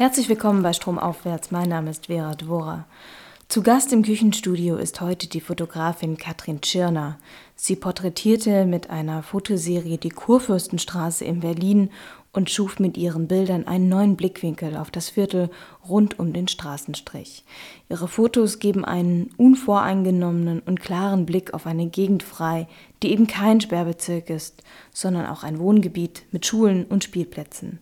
Herzlich willkommen bei Stromaufwärts. Mein Name ist Vera Dvora. Zu Gast im Küchenstudio ist heute die Fotografin Katrin Tschirner. Sie porträtierte mit einer Fotoserie die Kurfürstenstraße in Berlin und schuf mit ihren Bildern einen neuen Blickwinkel auf das Viertel rund um den Straßenstrich. Ihre Fotos geben einen unvoreingenommenen und klaren Blick auf eine Gegend frei, die eben kein Sperrbezirk ist, sondern auch ein Wohngebiet mit Schulen und Spielplätzen.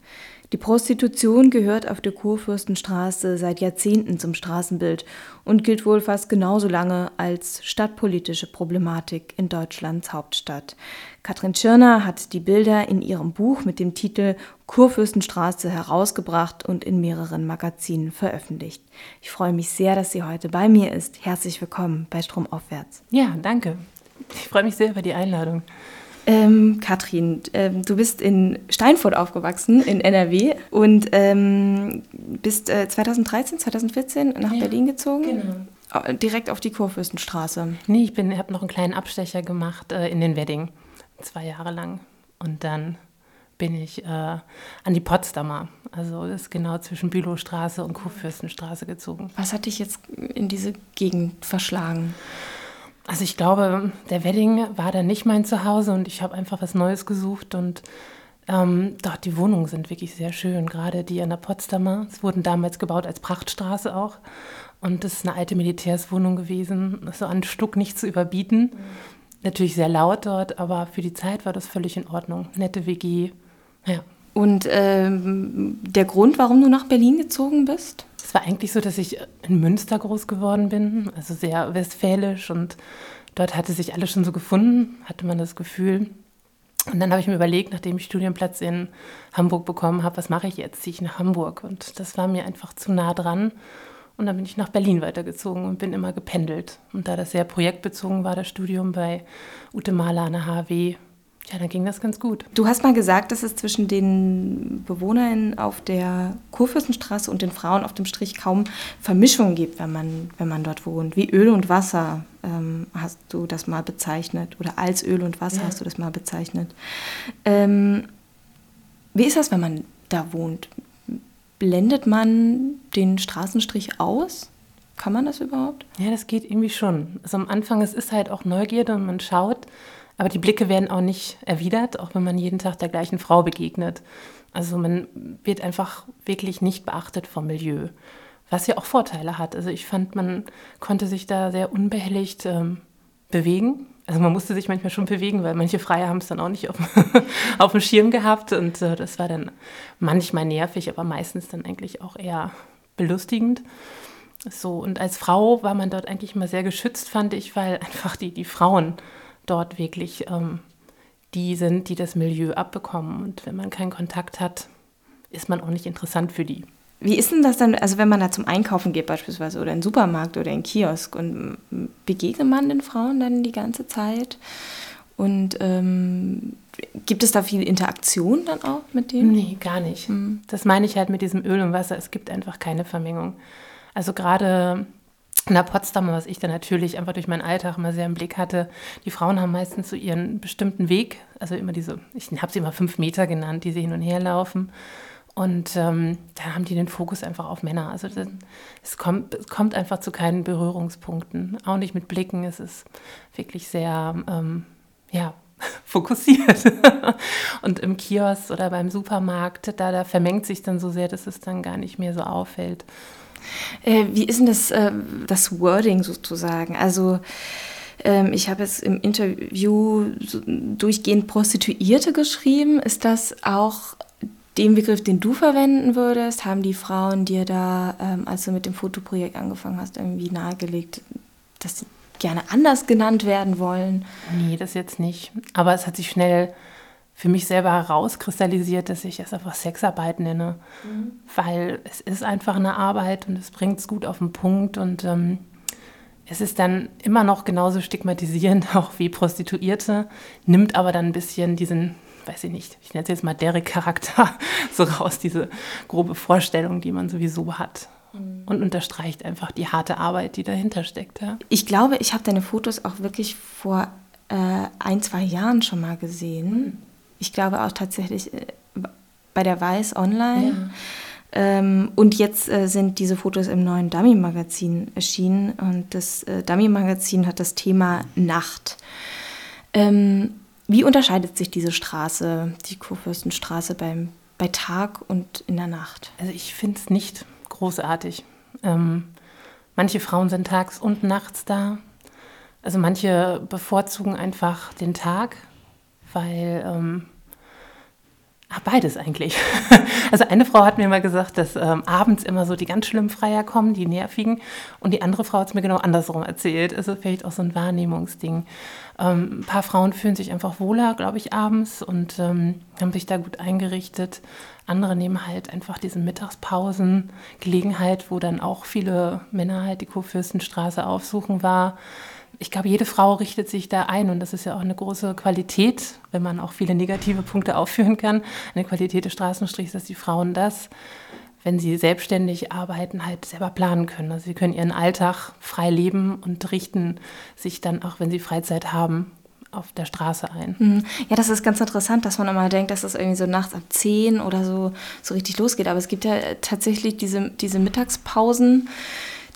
Die Prostitution gehört auf der Kurfürstenstraße seit Jahrzehnten zum Straßenbild und gilt wohl fast genauso lange als stadtpolitische Problematik in Deutschlands Hauptstadt. Katrin Tschirner hat die Bilder in ihrem Buch mit dem Titel Kurfürstenstraße herausgebracht und in mehreren Magazinen veröffentlicht. Ich freue mich sehr, dass sie heute bei mir ist. Herzlich willkommen bei Stromaufwärts. Ja, danke. Ich freue mich sehr über die Einladung. Ähm, Katrin, ähm, du bist in Steinfurt aufgewachsen, in NRW, und ähm, bist äh, 2013, 2014 nach ja, Berlin gezogen. Genau. Direkt auf die Kurfürstenstraße. Nee, ich habe noch einen kleinen Abstecher gemacht äh, in den Wedding, zwei Jahre lang. Und dann bin ich äh, an die Potsdamer, also ist genau zwischen Bülowstraße und Kurfürstenstraße gezogen. Was hat dich jetzt in diese Gegend verschlagen? Also ich glaube, der Wedding war dann nicht mein Zuhause und ich habe einfach was Neues gesucht und ähm, dort die Wohnungen sind wirklich sehr schön, gerade die an der Potsdamer. Es wurden damals gebaut als Prachtstraße auch und das ist eine alte Militärswohnung gewesen, so an Stuck nicht zu überbieten. Mhm. Natürlich sehr laut dort, aber für die Zeit war das völlig in Ordnung. Nette WG, ja. Und ähm, der Grund, warum du nach Berlin gezogen bist? Es war eigentlich so, dass ich in Münster groß geworden bin, also sehr westfälisch und dort hatte sich alles schon so gefunden, hatte man das Gefühl. Und dann habe ich mir überlegt, nachdem ich Studienplatz in Hamburg bekommen habe, was mache ich jetzt? Ziehe ich nach Hamburg? Und das war mir einfach zu nah dran. Und dann bin ich nach Berlin weitergezogen und bin immer gependelt. Und da das sehr projektbezogen war, das Studium bei Ute Mahler an der HW, ja, dann ging das ganz gut. Du hast mal gesagt, dass es zwischen den Bewohnern auf der Kurfürstenstraße und den Frauen auf dem Strich kaum Vermischung gibt, wenn man, wenn man dort wohnt. Wie Öl und Wasser ähm, hast du das mal bezeichnet oder als Öl und Wasser ja. hast du das mal bezeichnet. Ähm, wie ist das, wenn man da wohnt? Blendet man den Straßenstrich aus? Kann man das überhaupt? Ja, das geht irgendwie schon. Also am Anfang, es ist halt auch Neugierde und man schaut, aber die Blicke werden auch nicht erwidert, auch wenn man jeden Tag der gleichen Frau begegnet. Also man wird einfach wirklich nicht beachtet vom Milieu, was ja auch Vorteile hat. Also ich fand, man konnte sich da sehr unbehelligt ähm, bewegen. Also man musste sich manchmal schon bewegen, weil manche Freie haben es dann auch nicht auf, auf dem Schirm gehabt. Und äh, das war dann manchmal nervig, aber meistens dann eigentlich auch eher belustigend. So, und als Frau war man dort eigentlich immer sehr geschützt, fand ich, weil einfach die, die Frauen dort wirklich ähm, die sind, die das Milieu abbekommen. Und wenn man keinen Kontakt hat, ist man auch nicht interessant für die. Wie ist denn das dann, also wenn man da zum Einkaufen geht beispielsweise oder in den Supermarkt oder in den Kiosk und begegnet man den Frauen dann die ganze Zeit? Und ähm, gibt es da viel Interaktion dann auch mit denen? Nee, gar nicht. Mhm. Das meine ich halt mit diesem Öl und Wasser. Es gibt einfach keine Vermengung. Also gerade in der Potsdamer, was ich dann natürlich einfach durch meinen Alltag immer sehr im Blick hatte, die Frauen haben meistens so ihren bestimmten Weg, also immer diese, ich habe sie immer fünf Meter genannt, die sie hin und her laufen. Und ähm, da haben die den Fokus einfach auf Männer. Also das, es, kommt, es kommt einfach zu keinen Berührungspunkten, auch nicht mit Blicken. Es ist wirklich sehr, ähm, ja, fokussiert. und im Kiosk oder beim Supermarkt, da, da vermengt sich dann so sehr, dass es dann gar nicht mehr so auffällt. Äh, wie ist denn das, äh, das Wording sozusagen? Also ähm, ich habe jetzt im Interview durchgehend Prostituierte geschrieben. Ist das auch den Begriff, den du verwenden würdest? Haben die Frauen dir da, ähm, als du mit dem Fotoprojekt angefangen hast, irgendwie nahegelegt, dass sie gerne anders genannt werden wollen? Nee, das jetzt nicht. Aber es hat sich schnell für mich selber herauskristallisiert, dass ich es einfach Sexarbeit nenne, mhm. weil es ist einfach eine Arbeit und es bringt es gut auf den Punkt und ähm, es ist dann immer noch genauso stigmatisierend auch wie Prostituierte, nimmt aber dann ein bisschen diesen, weiß ich nicht, ich nenne es jetzt mal Derek-Charakter so raus, diese grobe Vorstellung, die man sowieso hat mhm. und unterstreicht einfach die harte Arbeit, die dahinter steckt. Ja. Ich glaube, ich habe deine Fotos auch wirklich vor äh, ein, zwei Jahren schon mal gesehen. Ich glaube auch tatsächlich äh, bei der Weiß online. Ähm, und jetzt äh, sind diese Fotos im neuen Dummy-Magazin erschienen und das äh, Dummy-Magazin hat das Thema Nacht. Ähm, wie unterscheidet sich diese Straße, die Kurfürstenstraße, beim, bei Tag und in der Nacht? Also ich finde es nicht großartig. Ähm, manche Frauen sind tags und nachts da. Also manche bevorzugen einfach den Tag, weil ähm, Ach, beides eigentlich. Also eine Frau hat mir mal gesagt, dass ähm, abends immer so die ganz schlimmen Freier kommen, die nervigen. Und die andere Frau hat es mir genau andersrum erzählt. Also vielleicht auch so ein Wahrnehmungsding. Ähm, ein paar Frauen fühlen sich einfach wohler, glaube ich, abends und ähm, haben sich da gut eingerichtet. Andere nehmen halt einfach diese Mittagspausen, Gelegenheit, wo dann auch viele Männer halt die Kurfürstenstraße aufsuchen war ich glaube, jede Frau richtet sich da ein und das ist ja auch eine große Qualität, wenn man auch viele negative Punkte aufführen kann. Eine Qualität des Straßenstrichs, dass die Frauen das, wenn sie selbstständig arbeiten, halt selber planen können. Also sie können ihren Alltag frei leben und richten sich dann auch, wenn sie Freizeit haben, auf der Straße ein. Hm. Ja, das ist ganz interessant, dass man immer denkt, dass es irgendwie so nachts ab 10 oder so, so richtig losgeht. Aber es gibt ja tatsächlich diese, diese Mittagspausen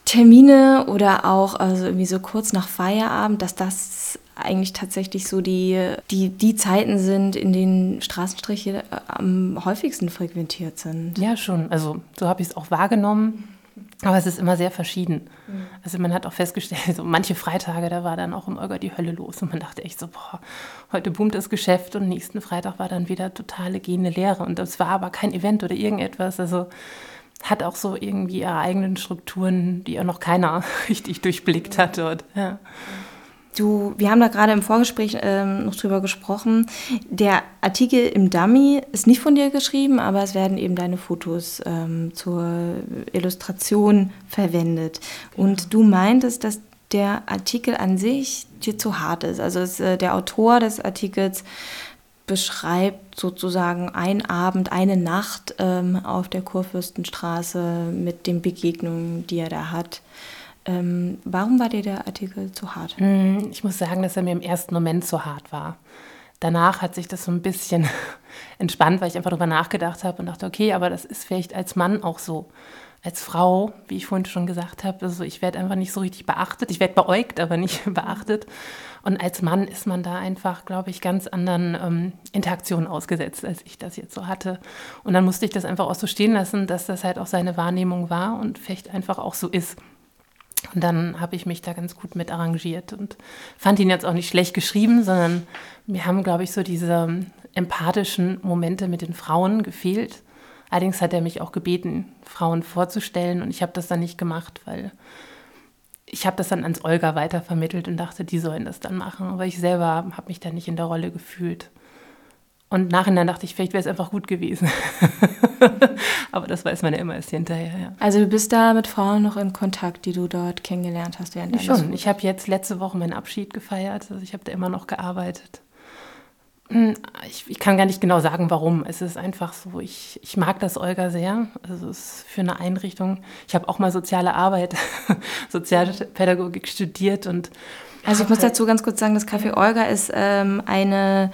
Termine oder auch also irgendwie so kurz nach Feierabend, dass das eigentlich tatsächlich so die, die, die Zeiten sind, in denen Straßenstriche äh, am häufigsten frequentiert sind. Ja, schon. Also so habe ich es auch wahrgenommen. Aber es ist immer sehr verschieden. Mhm. Also man hat auch festgestellt, so manche Freitage, da war dann auch im Olga die Hölle los. Und man dachte echt so, boah, heute boomt das Geschäft und nächsten Freitag war dann wieder totale gehende Leere. Und das war aber kein Event oder irgendetwas. Also hat auch so irgendwie ihre eigenen Strukturen, die ja noch keiner richtig durchblickt hat dort. Ja. Du, wir haben da gerade im Vorgespräch ähm, noch drüber gesprochen. Der Artikel im Dummy ist nicht von dir geschrieben, aber es werden eben deine Fotos ähm, zur Illustration verwendet. Genau. Und du meintest, dass der Artikel an sich dir zu hart ist. Also es, äh, der Autor des Artikels beschreibt sozusagen ein Abend, eine Nacht ähm, auf der Kurfürstenstraße mit den Begegnungen, die er da hat. Ähm, warum war dir der Artikel zu hart? Hm, ich muss sagen, dass er mir im ersten Moment zu hart war. Danach hat sich das so ein bisschen entspannt, weil ich einfach darüber nachgedacht habe und dachte, okay, aber das ist vielleicht als Mann auch so als Frau, wie ich vorhin schon gesagt habe, also ich werde einfach nicht so richtig beachtet. Ich werde beäugt, aber nicht beachtet. Und als Mann ist man da einfach, glaube ich, ganz anderen ähm, Interaktionen ausgesetzt, als ich das jetzt so hatte. Und dann musste ich das einfach auch so stehen lassen, dass das halt auch seine Wahrnehmung war und vielleicht einfach auch so ist. Und dann habe ich mich da ganz gut mit arrangiert und fand ihn jetzt auch nicht schlecht geschrieben, sondern mir haben, glaube ich, so diese empathischen Momente mit den Frauen gefehlt Allerdings hat er mich auch gebeten, Frauen vorzustellen und ich habe das dann nicht gemacht, weil ich habe das dann ans Olga weitervermittelt und dachte, die sollen das dann machen. Aber ich selber habe mich da nicht in der Rolle gefühlt. Und nachher dachte ich, vielleicht wäre es einfach gut gewesen. Aber das weiß man ja immer erst hinterher. Ja. Also du bist da mit Frauen noch in Kontakt, die du dort kennengelernt hast während deines Schon. Ich habe jetzt letzte Woche meinen Abschied gefeiert. Also ich habe da immer noch gearbeitet. Hm, ich, ich, kann gar nicht genau sagen, warum. Es ist einfach so, ich, ich mag das Olga sehr. Also es ist für eine Einrichtung. Ich habe auch mal soziale Arbeit, Sozialpädagogik studiert und also ich muss dazu ganz kurz sagen, das Café Olga ist ähm, eine,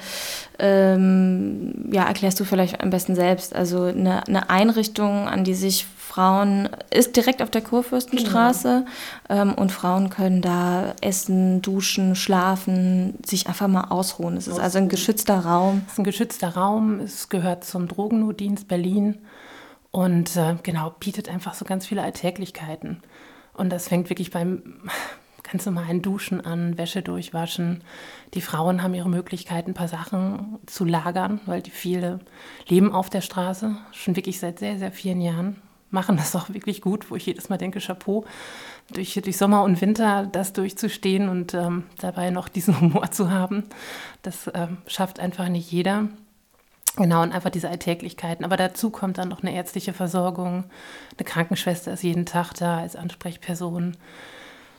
ähm, ja, erklärst du vielleicht am besten selbst, also eine, eine Einrichtung, an die sich Frauen, ist direkt auf der Kurfürstenstraße genau. ähm, und Frauen können da essen, duschen, schlafen, sich einfach mal ausruhen. Es ist also ein geschützter Raum. Es ist ein geschützter Raum, es gehört zum Drogennotdienst Berlin und äh, genau, bietet einfach so ganz viele Alltäglichkeiten. Und das fängt wirklich beim ganz normalen Duschen an, Wäsche durchwaschen. Die Frauen haben ihre Möglichkeit, ein paar Sachen zu lagern, weil die viele leben auf der Straße, schon wirklich seit sehr, sehr vielen Jahren machen das auch wirklich gut, wo ich jedes Mal denke, Chapeau, durch, durch Sommer und Winter das durchzustehen und ähm, dabei noch diesen Humor zu haben, das ähm, schafft einfach nicht jeder. Genau, und einfach diese Alltäglichkeiten. Aber dazu kommt dann noch eine ärztliche Versorgung. Eine Krankenschwester ist jeden Tag da als Ansprechperson.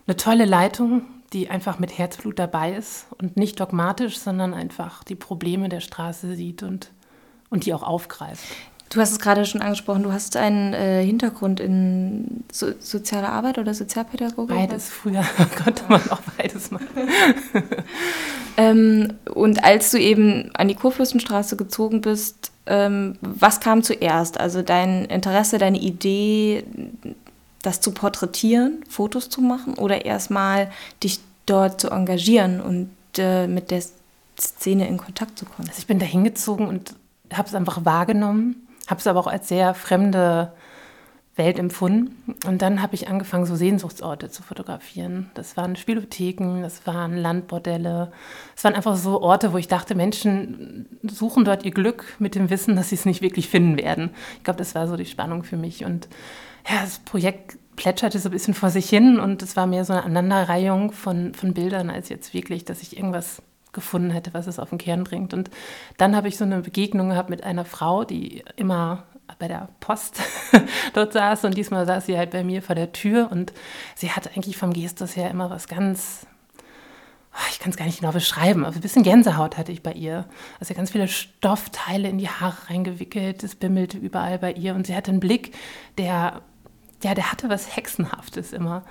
Eine tolle Leitung, die einfach mit Herzblut dabei ist und nicht dogmatisch, sondern einfach die Probleme der Straße sieht und, und die auch aufgreift. Du hast es gerade schon angesprochen, du hast einen äh, Hintergrund in so, sozialer Arbeit oder Sozialpädagogik? Beides, früher konnte man auch beides machen. ähm, und als du eben an die Kurfürstenstraße gezogen bist, ähm, was kam zuerst? Also dein Interesse, deine Idee, das zu porträtieren, Fotos zu machen oder erstmal dich dort zu engagieren und äh, mit der Szene in Kontakt zu kommen? Also ich bin da hingezogen und habe es einfach wahrgenommen, habe es aber auch als sehr fremde Welt empfunden. Und dann habe ich angefangen, so Sehnsuchtsorte zu fotografieren. Das waren Spielotheken, das waren Landbordelle. Es waren einfach so Orte, wo ich dachte, Menschen suchen dort ihr Glück mit dem Wissen, dass sie es nicht wirklich finden werden. Ich glaube, das war so die Spannung für mich. Und ja, das Projekt plätscherte so ein bisschen vor sich hin und es war mehr so eine Aneinanderreihung von, von Bildern, als jetzt wirklich, dass ich irgendwas gefunden hätte, was es auf den Kern bringt. Und dann habe ich so eine Begegnung gehabt mit einer Frau, die immer bei der Post dort saß und diesmal saß sie halt bei mir vor der Tür und sie hatte eigentlich vom Gestus her immer was ganz, ah, ich kann es gar nicht genau beschreiben, aber ein bisschen Gänsehaut hatte ich bei ihr. Also ganz viele Stoffteile in die Haare reingewickelt, es bimmelte überall bei ihr und sie hatte einen Blick, der, ja, der hatte was Hexenhaftes immer.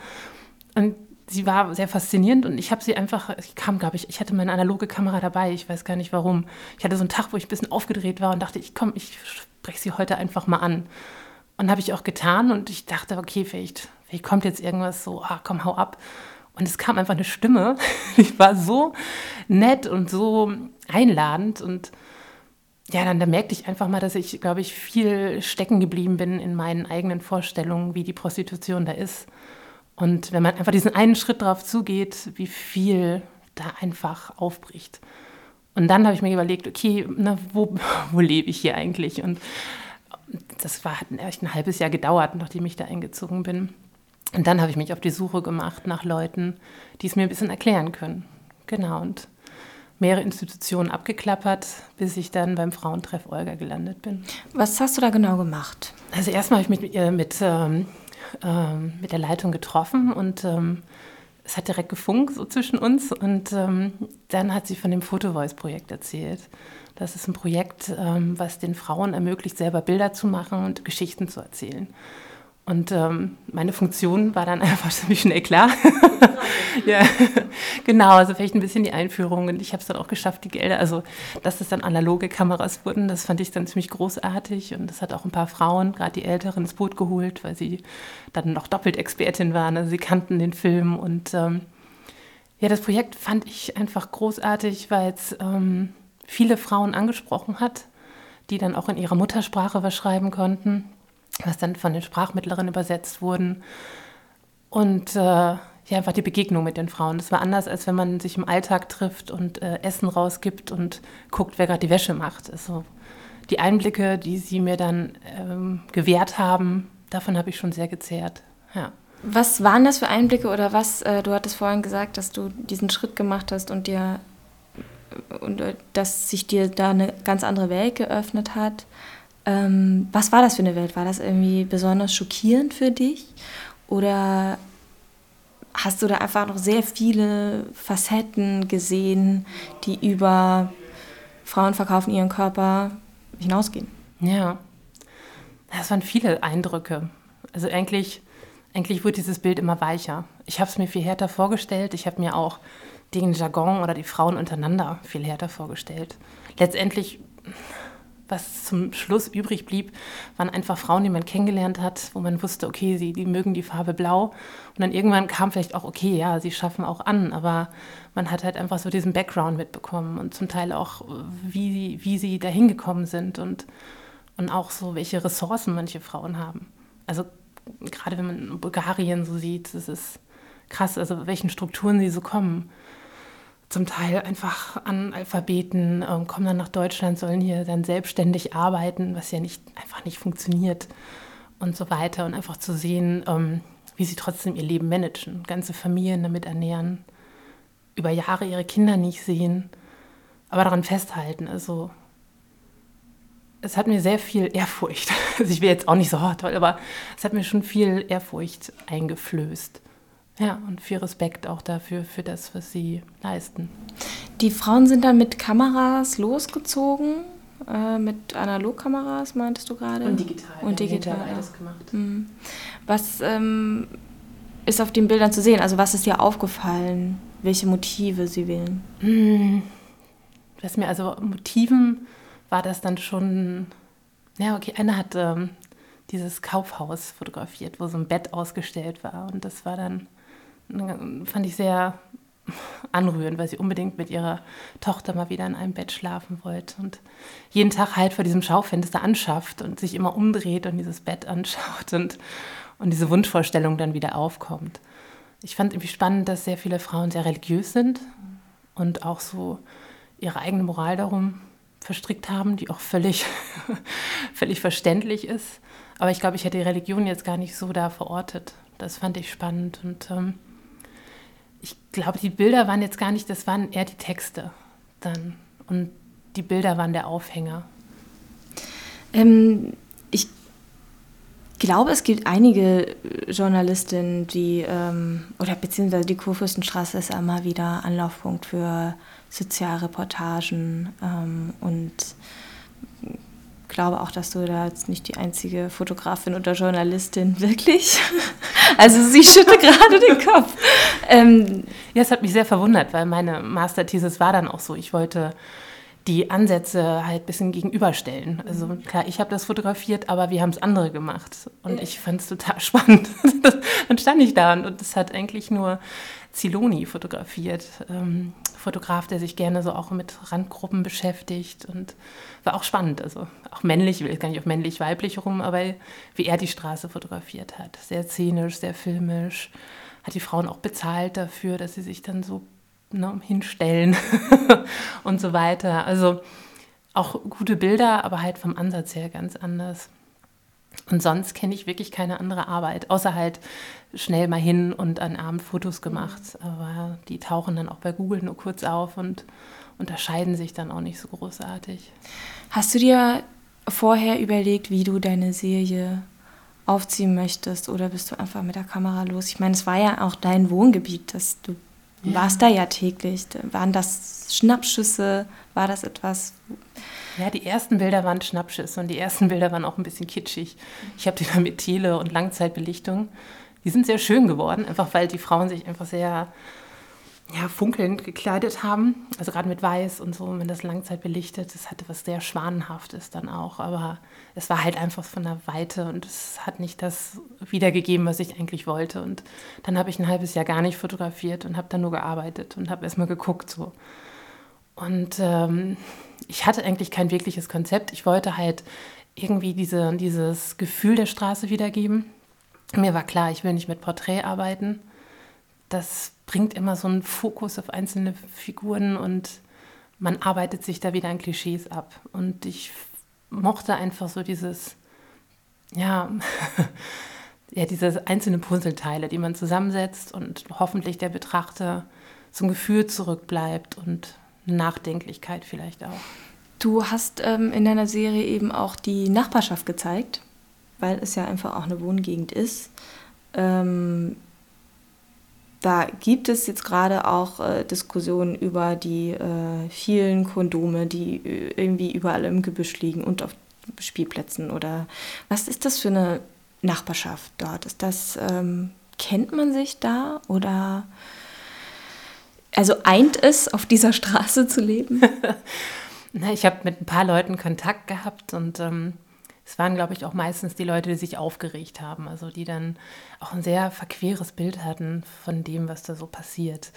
Und sie war sehr faszinierend und ich habe sie einfach, ich kam, glaube ich, ich hatte meine analoge Kamera dabei, ich weiß gar nicht warum. Ich hatte so einen Tag, wo ich ein bisschen aufgedreht war und dachte, ich komm, ich spreche sie heute einfach mal an. Und habe ich auch getan und ich dachte, okay, vielleicht, vielleicht kommt jetzt irgendwas so, ah, komm, hau ab. Und es kam einfach eine Stimme, die war so nett und so einladend und ja, dann da merkte ich einfach mal, dass ich, glaube ich, viel stecken geblieben bin in meinen eigenen Vorstellungen, wie die Prostitution da ist. Und wenn man einfach diesen einen Schritt drauf zugeht, wie viel da einfach aufbricht. Und dann habe ich mir überlegt, okay, na, wo, wo lebe ich hier eigentlich? Und das war, hat echt ein halbes Jahr gedauert, nachdem ich da eingezogen bin. Und dann habe ich mich auf die Suche gemacht nach Leuten, die es mir ein bisschen erklären können. Genau, und mehrere Institutionen abgeklappert, bis ich dann beim Frauentreff Olga gelandet bin. Was hast du da genau gemacht? Also erstmal habe ich mich mit, mit ähm, ähm, mit der Leitung getroffen und ähm, es hat direkt gefunkt so zwischen uns und ähm, dann hat sie von dem Photovoice-Projekt erzählt. Das ist ein Projekt, ähm, was den Frauen ermöglicht, selber Bilder zu machen und Geschichten zu erzählen. Und ähm, meine Funktion war dann einfach ziemlich schnell klar. ja, genau, also vielleicht ein bisschen die Einführung. Und ich habe es dann auch geschafft, die Gelder, also dass es dann analoge Kameras wurden, das fand ich dann ziemlich großartig. Und das hat auch ein paar Frauen, gerade die Älteren, ins Boot geholt, weil sie dann noch doppelt Expertin waren. Also sie kannten den Film. Und ähm, ja, das Projekt fand ich einfach großartig, weil es ähm, viele Frauen angesprochen hat, die dann auch in ihrer Muttersprache was schreiben konnten was dann von den Sprachmittlerinnen übersetzt wurden. Und äh, ja, einfach die Begegnung mit den Frauen. Das war anders, als wenn man sich im Alltag trifft und äh, Essen rausgibt und guckt, wer gerade die Wäsche macht. Also die Einblicke, die sie mir dann ähm, gewährt haben, davon habe ich schon sehr gezehrt. Ja. Was waren das für Einblicke oder was? Äh, du hattest vorhin gesagt, dass du diesen Schritt gemacht hast und dir und äh, dass sich dir da eine ganz andere Welt geöffnet hat. Ähm, was war das für eine Welt? War das irgendwie besonders schockierend für dich? Oder hast du da einfach noch sehr viele Facetten gesehen, die über Frauen verkaufen ihren Körper hinausgehen? Ja, das waren viele Eindrücke. Also eigentlich, eigentlich wurde dieses Bild immer weicher. Ich habe es mir viel härter vorgestellt. Ich habe mir auch den Jargon oder die Frauen untereinander viel härter vorgestellt. Letztendlich was zum Schluss übrig blieb, waren einfach Frauen, die man kennengelernt hat, wo man wusste, okay, sie die mögen die Farbe blau. Und dann irgendwann kam vielleicht auch, okay, ja, sie schaffen auch an, aber man hat halt einfach so diesen Background mitbekommen und zum Teil auch, wie, wie sie da hingekommen sind und, und auch so, welche Ressourcen manche Frauen haben. Also gerade wenn man Bulgarien so sieht, das ist krass, also welchen Strukturen sie so kommen zum Teil einfach Analphabeten, äh, kommen dann nach Deutschland, sollen hier dann selbstständig arbeiten, was ja nicht, einfach nicht funktioniert und so weiter. Und einfach zu sehen, ähm, wie sie trotzdem ihr Leben managen, ganze Familien damit ernähren, über Jahre ihre Kinder nicht sehen, aber daran festhalten. Also es hat mir sehr viel Ehrfurcht, also ich will jetzt auch nicht so toll, aber es hat mir schon viel Ehrfurcht eingeflößt. Ja, und viel Respekt auch dafür, für das, was sie leisten. Die Frauen sind dann mit Kameras losgezogen, äh, mit Analogkameras, meintest du gerade? Und digital. Und digital. Ja. Alles gemacht. Mhm. Was ähm, ist auf den Bildern zu sehen? Also, was ist dir aufgefallen? Welche Motive sie wählen? Mhm. Was mir also Motiven war das dann schon, ja, okay, einer hat ähm, dieses Kaufhaus fotografiert, wo so ein Bett ausgestellt war. Und das war dann, fand ich sehr anrührend, weil sie unbedingt mit ihrer Tochter mal wieder in einem Bett schlafen wollte und jeden Tag halt vor diesem Schaufenster anschafft und sich immer umdreht und dieses Bett anschaut und, und diese Wunschvorstellung dann wieder aufkommt. Ich fand irgendwie spannend, dass sehr viele Frauen sehr religiös sind und auch so ihre eigene Moral darum verstrickt haben, die auch völlig, völlig verständlich ist. Aber ich glaube, ich hätte die Religion jetzt gar nicht so da verortet. Das fand ich spannend. Und ähm, ich glaube, die Bilder waren jetzt gar nicht, das waren eher die Texte dann. Und die Bilder waren der Aufhänger. Ähm, ich glaube, es gibt einige Journalistinnen, die, ähm, oder beziehungsweise die Kurfürstenstraße ist immer wieder Anlaufpunkt für Sozialreportagen ähm, und glaube auch, dass du da jetzt nicht die einzige Fotografin oder Journalistin wirklich. Also sie schüttelt gerade den Kopf. Ähm, ja, es hat mich sehr verwundert, weil meine Masterthesis war dann auch so. Ich wollte die Ansätze halt ein bisschen gegenüberstellen. Also klar, ich habe das fotografiert, aber wir haben es andere gemacht. Und ich fand es total spannend. dann stand ich da und es hat eigentlich nur Ziloni fotografiert. Fotograf, der sich gerne so auch mit Randgruppen beschäftigt und war auch spannend. Also auch männlich, ich will gar nicht auf männlich-weiblich rum, aber wie er die Straße fotografiert hat. Sehr szenisch, sehr filmisch. Hat die Frauen auch bezahlt dafür, dass sie sich dann so ne, hinstellen und so weiter. Also auch gute Bilder, aber halt vom Ansatz her ganz anders. Und sonst kenne ich wirklich keine andere Arbeit, außer halt schnell mal hin und an Abend Fotos gemacht. Aber die tauchen dann auch bei Google nur kurz auf und unterscheiden sich dann auch nicht so großartig. Hast du dir vorher überlegt, wie du deine Serie aufziehen möchtest oder bist du einfach mit der Kamera los? Ich meine, es war ja auch dein Wohngebiet, dass du ja. warst da ja täglich. Waren das Schnappschüsse? War das etwas? Ja, die ersten Bilder waren Schnappschüsse und die ersten Bilder waren auch ein bisschen kitschig. Ich habe die dann mit Tele und Langzeitbelichtung. Die sind sehr schön geworden, einfach weil die Frauen sich einfach sehr ja, funkelnd gekleidet haben. Also gerade mit Weiß und so, wenn das Langzeit belichtet, das hatte was sehr Schwanenhaftes dann auch. Aber es war halt einfach von der Weite und es hat nicht das wiedergegeben, was ich eigentlich wollte. Und dann habe ich ein halbes Jahr gar nicht fotografiert und habe dann nur gearbeitet und habe erstmal geguckt so. Und ähm, ich hatte eigentlich kein wirkliches Konzept. Ich wollte halt irgendwie diese, dieses Gefühl der Straße wiedergeben. Mir war klar, ich will nicht mit Porträt arbeiten. Das bringt immer so einen Fokus auf einzelne Figuren und man arbeitet sich da wieder an Klischees ab. Und ich mochte einfach so dieses, ja, ja, diese einzelnen Puzzleteile, die man zusammensetzt und hoffentlich der Betrachter ein Gefühl zurückbleibt und Nachdenklichkeit vielleicht auch. Du hast ähm, in deiner Serie eben auch die Nachbarschaft gezeigt, weil es ja einfach auch eine Wohngegend ist. Ähm, da gibt es jetzt gerade auch äh, Diskussionen über die äh, vielen Kondome, die äh, irgendwie überall im Gebüsch liegen und auf Spielplätzen oder was ist das für eine Nachbarschaft dort? Ist das ähm, kennt man sich da oder also eint es, auf dieser Straße zu leben? Ich habe mit ein paar Leuten Kontakt gehabt und ähm, es waren, glaube ich, auch meistens die Leute, die sich aufgeregt haben, also die dann auch ein sehr verqueres Bild hatten von dem, was da so passiert.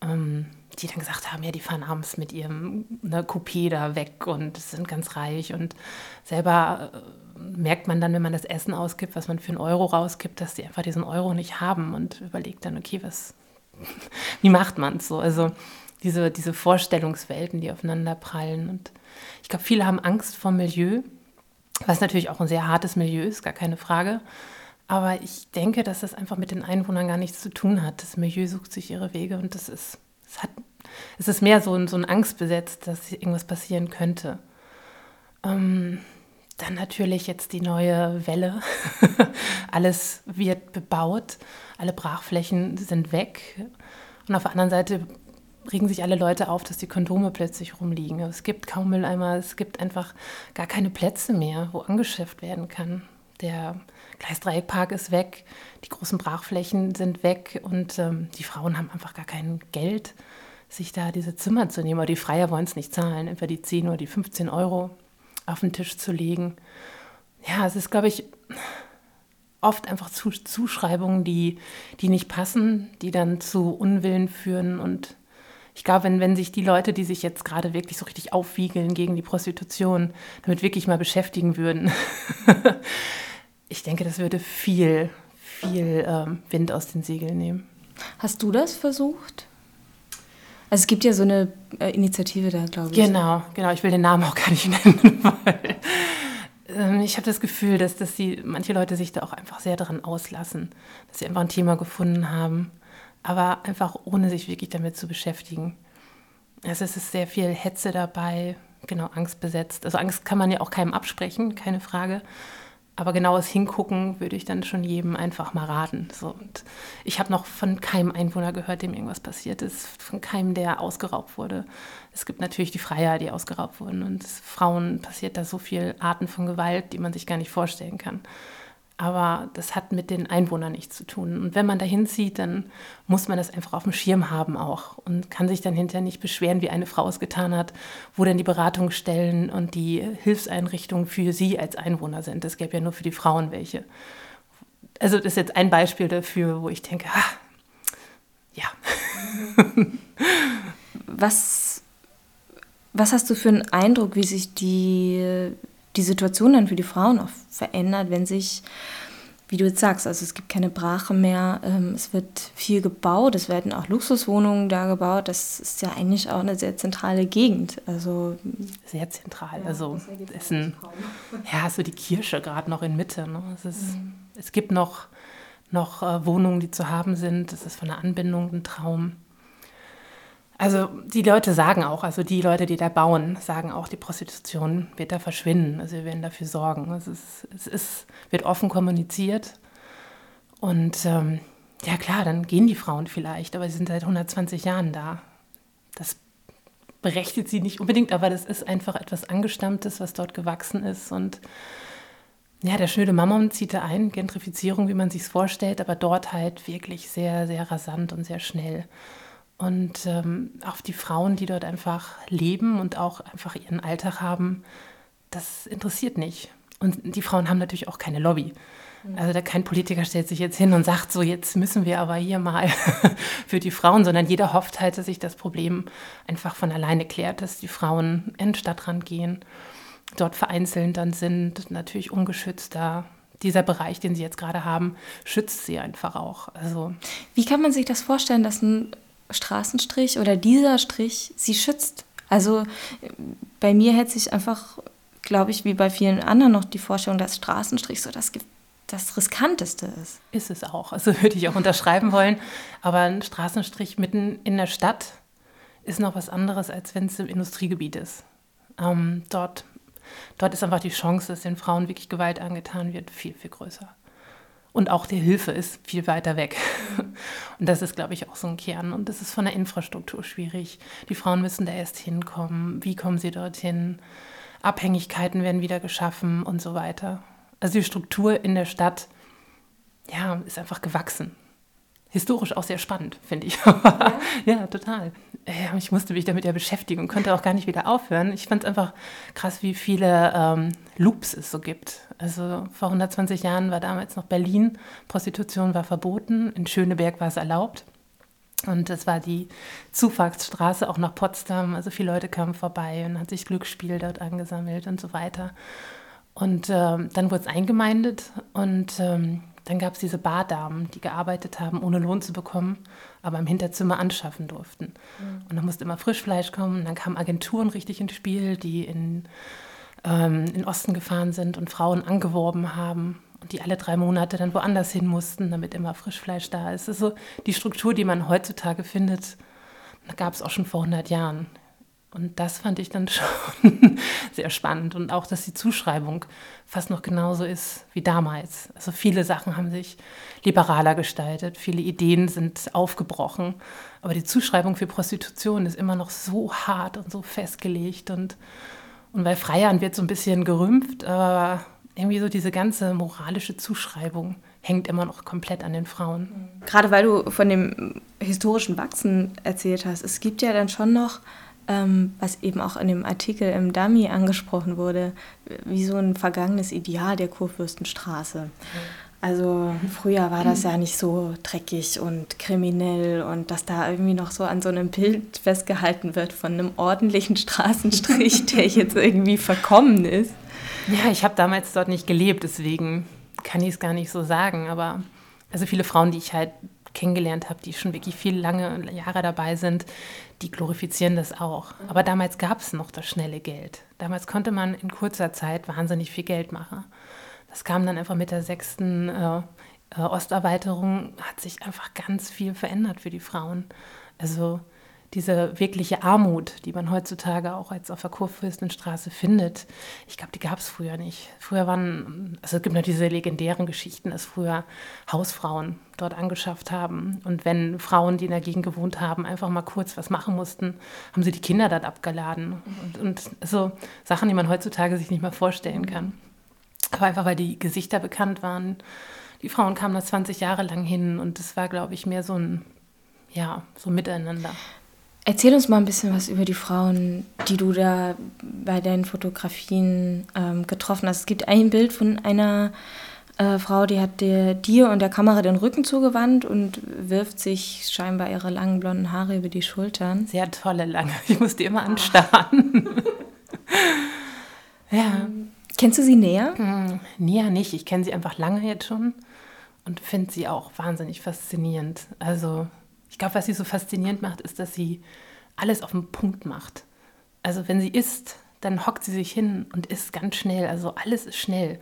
Ähm, die dann gesagt haben, ja, die fahren abends mit ihrem ne, Coupé da weg und sind ganz reich und selber äh, merkt man dann, wenn man das Essen ausgibt, was man für einen Euro rausgibt, dass die einfach diesen Euro nicht haben und überlegt dann, okay, was, wie macht man es so? Also diese, diese Vorstellungswelten, die aufeinander prallen und ich glaube, viele haben Angst vor Milieu was natürlich auch ein sehr hartes Milieu ist, gar keine Frage. Aber ich denke, dass das einfach mit den Einwohnern gar nichts zu tun hat. Das Milieu sucht sich ihre Wege und das ist, es, hat, es ist mehr so ein, so ein Angst besetzt, dass irgendwas passieren könnte. Ähm, dann natürlich jetzt die neue Welle. Alles wird bebaut, alle Brachflächen sind weg. Und auf der anderen Seite regen sich alle Leute auf, dass die Kondome plötzlich rumliegen. Es gibt kaum Mülleimer, es gibt einfach gar keine Plätze mehr, wo angeschafft werden kann. Der Gleisdreieckpark ist weg, die großen Brachflächen sind weg und ähm, die Frauen haben einfach gar kein Geld, sich da diese Zimmer zu nehmen. Aber die Freier wollen es nicht zahlen, entweder die 10 oder die 15 Euro auf den Tisch zu legen. Ja, es ist, glaube ich, oft einfach Zuschreibungen, die, die nicht passen, die dann zu Unwillen führen. Und ich glaube, wenn, wenn sich die Leute, die sich jetzt gerade wirklich so richtig aufwiegeln gegen die Prostitution, damit wirklich mal beschäftigen würden, ich denke, das würde viel, viel ähm, Wind aus den Segeln nehmen. Hast du das versucht? Also es gibt ja so eine äh, Initiative da, glaube ich. Genau, genau. Ich will den Namen auch gar nicht nennen, weil ähm, ich habe das Gefühl, dass, dass die, manche Leute sich da auch einfach sehr daran auslassen, dass sie einfach ein Thema gefunden haben, aber einfach ohne sich wirklich damit zu beschäftigen. Also es ist sehr viel Hetze dabei, genau, Angst besetzt. Also Angst kann man ja auch keinem absprechen, keine Frage. Aber genaues Hingucken würde ich dann schon jedem einfach mal raten. So, und ich habe noch von keinem Einwohner gehört, dem irgendwas passiert ist, von keinem, der ausgeraubt wurde. Es gibt natürlich die Freier, die ausgeraubt wurden. Und Frauen passiert da so viele Arten von Gewalt, die man sich gar nicht vorstellen kann. Aber das hat mit den Einwohnern nichts zu tun. Und wenn man da hinzieht, dann muss man das einfach auf dem Schirm haben auch und kann sich dann hinterher nicht beschweren, wie eine Frau es getan hat, wo dann die Beratungsstellen und die Hilfseinrichtungen für sie als Einwohner sind. Es gäbe ja nur für die Frauen welche. Also das ist jetzt ein Beispiel dafür, wo ich denke, ah, ja. was, was hast du für einen Eindruck, wie sich die die Situation dann für die Frauen auch verändert, wenn sich, wie du jetzt sagst, also es gibt keine Brache mehr, ähm, es wird viel gebaut, es werden auch Luxuswohnungen da gebaut. Das ist ja eigentlich auch eine sehr zentrale Gegend. Also sehr zentral. Ja, also ist ein, ja, so die Kirche gerade noch in Mitte. Ne? Es, ist, mhm. es gibt noch noch äh, Wohnungen, die zu haben sind. Das ist von der Anbindung ein Traum. Also die Leute sagen auch, also die Leute, die da bauen, sagen auch, die Prostitution wird da verschwinden. Also wir werden dafür sorgen. Es, ist, es ist, wird offen kommuniziert. Und ähm, ja klar, dann gehen die Frauen vielleicht, aber sie sind seit 120 Jahren da. Das berechtigt sie nicht unbedingt, aber das ist einfach etwas Angestammtes, was dort gewachsen ist. Und ja, der schnöde Mammon zieht da ein, Gentrifizierung, wie man sich es vorstellt, aber dort halt wirklich sehr, sehr rasant und sehr schnell. Und ähm, auch die Frauen, die dort einfach leben und auch einfach ihren Alltag haben, das interessiert nicht. Und die Frauen haben natürlich auch keine Lobby. Mhm. Also da kein Politiker stellt sich jetzt hin und sagt, so jetzt müssen wir aber hier mal für die Frauen, sondern jeder hofft halt, dass sich das Problem einfach von alleine klärt, dass die Frauen in den Stadtrand gehen, dort vereinzelt dann sind, natürlich ungeschützt da. Dieser Bereich, den sie jetzt gerade haben, schützt sie einfach auch. Also Wie kann man sich das vorstellen, dass ein Straßenstrich oder dieser Strich sie schützt. Also bei mir hätte sich einfach, glaube ich, wie bei vielen anderen noch die Vorstellung, dass Straßenstrich so das, das Riskanteste ist. Ist es auch. Also würde ich auch unterschreiben wollen. Aber ein Straßenstrich mitten in der Stadt ist noch was anderes, als wenn es im Industriegebiet ist. Ähm, dort, dort ist einfach die Chance, dass den Frauen wirklich Gewalt angetan wird, viel, viel größer. Und auch die Hilfe ist viel weiter weg. Und das ist, glaube ich, auch so ein Kern. Und das ist von der Infrastruktur schwierig. Die Frauen müssen da erst hinkommen. Wie kommen sie dorthin? Abhängigkeiten werden wieder geschaffen und so weiter. Also die Struktur in der Stadt, ja, ist einfach gewachsen historisch auch sehr spannend, finde ich. Ja? ja, total. Ja, ich musste mich damit ja beschäftigen und konnte auch gar nicht wieder aufhören. Ich fand es einfach krass, wie viele ähm, Loops es so gibt. Also vor 120 Jahren war damals noch Berlin, Prostitution war verboten, in Schöneberg war es erlaubt. Und das war die Zufahrtsstraße auch nach Potsdam. Also viele Leute kamen vorbei und hat sich Glücksspiel dort angesammelt und so weiter. Und ähm, dann wurde es eingemeindet und ähm, dann gab es diese Bardamen, die gearbeitet haben, ohne Lohn zu bekommen, aber im Hinterzimmer anschaffen durften. Mhm. Und dann musste immer Frischfleisch kommen. Und dann kamen Agenturen richtig ins Spiel, die in, ähm, in Osten gefahren sind und Frauen angeworben haben und die alle drei Monate dann woanders hin mussten, damit immer Frischfleisch da ist. Das ist so die Struktur, die man heutzutage findet, gab es auch schon vor 100 Jahren. Und das fand ich dann schon sehr spannend. Und auch, dass die Zuschreibung fast noch genauso ist wie damals. Also viele Sachen haben sich liberaler gestaltet, viele Ideen sind aufgebrochen. Aber die Zuschreibung für Prostitution ist immer noch so hart und so festgelegt. Und, und bei Freiern wird so ein bisschen gerümpft, aber irgendwie so diese ganze moralische Zuschreibung hängt immer noch komplett an den Frauen. Gerade weil du von dem historischen Wachsen erzählt hast, es gibt ja dann schon noch, ähm, was eben auch in dem Artikel im Dummy angesprochen wurde, wie so ein vergangenes Ideal der Kurfürstenstraße. Also früher war das ja nicht so dreckig und kriminell und dass da irgendwie noch so an so einem Bild festgehalten wird von einem ordentlichen Straßenstrich, der jetzt irgendwie verkommen ist. Ja, ich habe damals dort nicht gelebt, deswegen kann ich es gar nicht so sagen. Aber also viele Frauen, die ich halt kennengelernt habe, die schon wirklich viele lange Jahre dabei sind, die glorifizieren das auch. Aber damals gab es noch das schnelle Geld. Damals konnte man in kurzer Zeit wahnsinnig viel Geld machen. Das kam dann einfach mit der sechsten äh, äh, Osterweiterung, hat sich einfach ganz viel verändert für die Frauen. Also diese wirkliche Armut, die man heutzutage auch jetzt auf der Kurfürstenstraße findet, ich glaube, die gab es früher nicht. Früher waren, also es gibt noch diese legendären Geschichten, dass früher Hausfrauen dort angeschafft haben. Und wenn Frauen, die in der Gegend gewohnt haben, einfach mal kurz was machen mussten, haben sie die Kinder dort abgeladen. Und, und so Sachen, die man heutzutage sich nicht mehr vorstellen kann. Aber einfach, weil die Gesichter bekannt waren. Die Frauen kamen da 20 Jahre lang hin und es war, glaube ich, mehr so ein, ja, so Miteinander. Erzähl uns mal ein bisschen was über die Frauen, die du da bei deinen Fotografien ähm, getroffen hast. Es gibt ein Bild von einer äh, Frau, die hat dir, dir und der Kamera den Rücken zugewandt und wirft sich scheinbar ihre langen blonden Haare über die Schultern. Sehr tolle lange. Ich musste immer anstarren. ja. Kennst du sie näher? Hm, näher nicht. Ich kenne sie einfach lange jetzt schon und finde sie auch wahnsinnig faszinierend. Also ich glaube, was sie so faszinierend macht, ist, dass sie alles auf den Punkt macht. Also wenn sie isst, dann hockt sie sich hin und isst ganz schnell. Also alles ist schnell.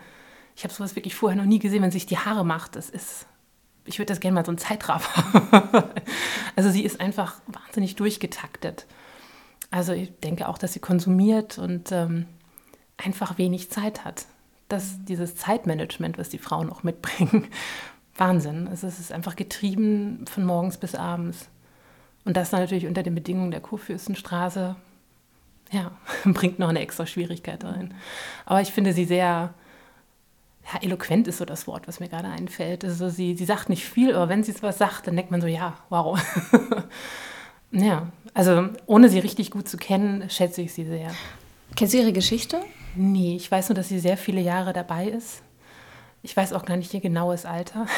Ich habe sowas wirklich vorher noch nie gesehen, wenn sie sich die Haare macht. Das ist, ich würde das gerne mal so ein Zeitraffer. also sie ist einfach wahnsinnig durchgetaktet. Also ich denke auch, dass sie konsumiert und ähm, einfach wenig Zeit hat. Das, dieses Zeitmanagement, was die Frauen auch mitbringen, Wahnsinn. Es ist einfach getrieben von morgens bis abends. Und das natürlich unter den Bedingungen der Kurfürstenstraße, ja, bringt noch eine extra Schwierigkeit rein. Aber ich finde sie sehr, ja, eloquent ist so das Wort, was mir gerade einfällt. Also sie, sie sagt nicht viel, aber wenn sie was sagt, dann denkt man so, ja, wow. ja, also ohne sie richtig gut zu kennen, schätze ich sie sehr. Kennst du ihre Geschichte? Nee, ich weiß nur, dass sie sehr viele Jahre dabei ist. Ich weiß auch gar nicht ihr genaues Alter.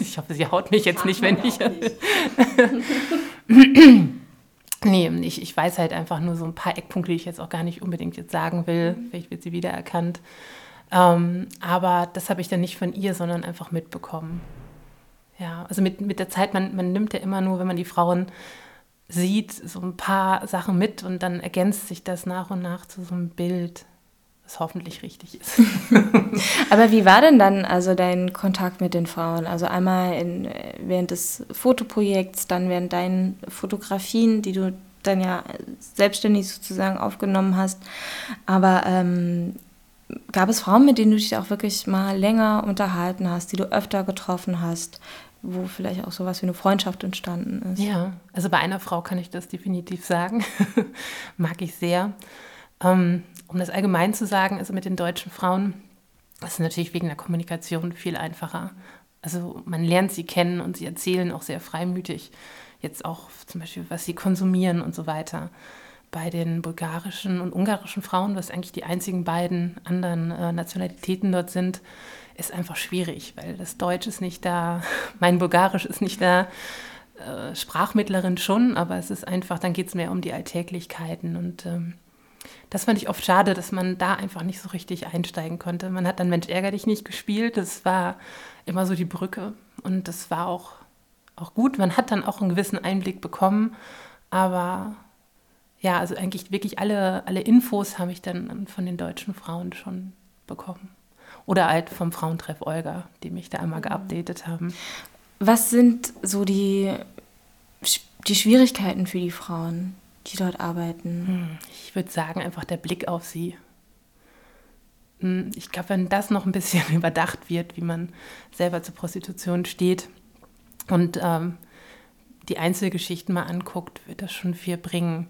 Ich hoffe, sie haut mich jetzt nicht, wenn ich. nee, ich, ich weiß halt einfach nur so ein paar Eckpunkte, die ich jetzt auch gar nicht unbedingt jetzt sagen will. Mhm. Vielleicht wird sie wiedererkannt. Ähm, aber das habe ich dann nicht von ihr, sondern einfach mitbekommen. Ja, also mit, mit der Zeit, man, man nimmt ja immer nur, wenn man die Frauen sieht, so ein paar Sachen mit und dann ergänzt sich das nach und nach zu so einem Bild was hoffentlich richtig ist. Aber wie war denn dann also dein Kontakt mit den Frauen? Also einmal in, während des Fotoprojekts, dann während deinen Fotografien, die du dann ja selbstständig sozusagen aufgenommen hast. Aber ähm, gab es Frauen, mit denen du dich auch wirklich mal länger unterhalten hast, die du öfter getroffen hast, wo vielleicht auch sowas wie eine Freundschaft entstanden ist? Ja, also bei einer Frau kann ich das definitiv sagen. Mag ich sehr. Ähm, um das allgemein zu sagen, also mit den deutschen Frauen, das ist natürlich wegen der Kommunikation viel einfacher. Also man lernt sie kennen und sie erzählen auch sehr freimütig, jetzt auch zum Beispiel, was sie konsumieren und so weiter. Bei den bulgarischen und ungarischen Frauen, was eigentlich die einzigen beiden anderen äh, Nationalitäten dort sind, ist einfach schwierig, weil das Deutsch ist nicht da, mein Bulgarisch ist nicht da, äh, Sprachmittlerin schon, aber es ist einfach, dann geht es mehr um die Alltäglichkeiten und ähm, das fand ich oft schade, dass man da einfach nicht so richtig einsteigen konnte. Man hat dann Mensch ärger dich nicht gespielt. Das war immer so die Brücke. Und das war auch, auch gut. Man hat dann auch einen gewissen Einblick bekommen. Aber ja, also eigentlich wirklich alle, alle Infos habe ich dann von den deutschen Frauen schon bekommen. Oder halt vom Frauentreff Olga, die mich da einmal geupdatet haben. Was sind so die, die Schwierigkeiten für die Frauen? Die dort arbeiten? Hm, ich würde sagen, einfach der Blick auf sie. Hm, ich glaube, wenn das noch ein bisschen überdacht wird, wie man selber zur Prostitution steht und ähm, die Einzelgeschichten mal anguckt, wird das schon viel bringen.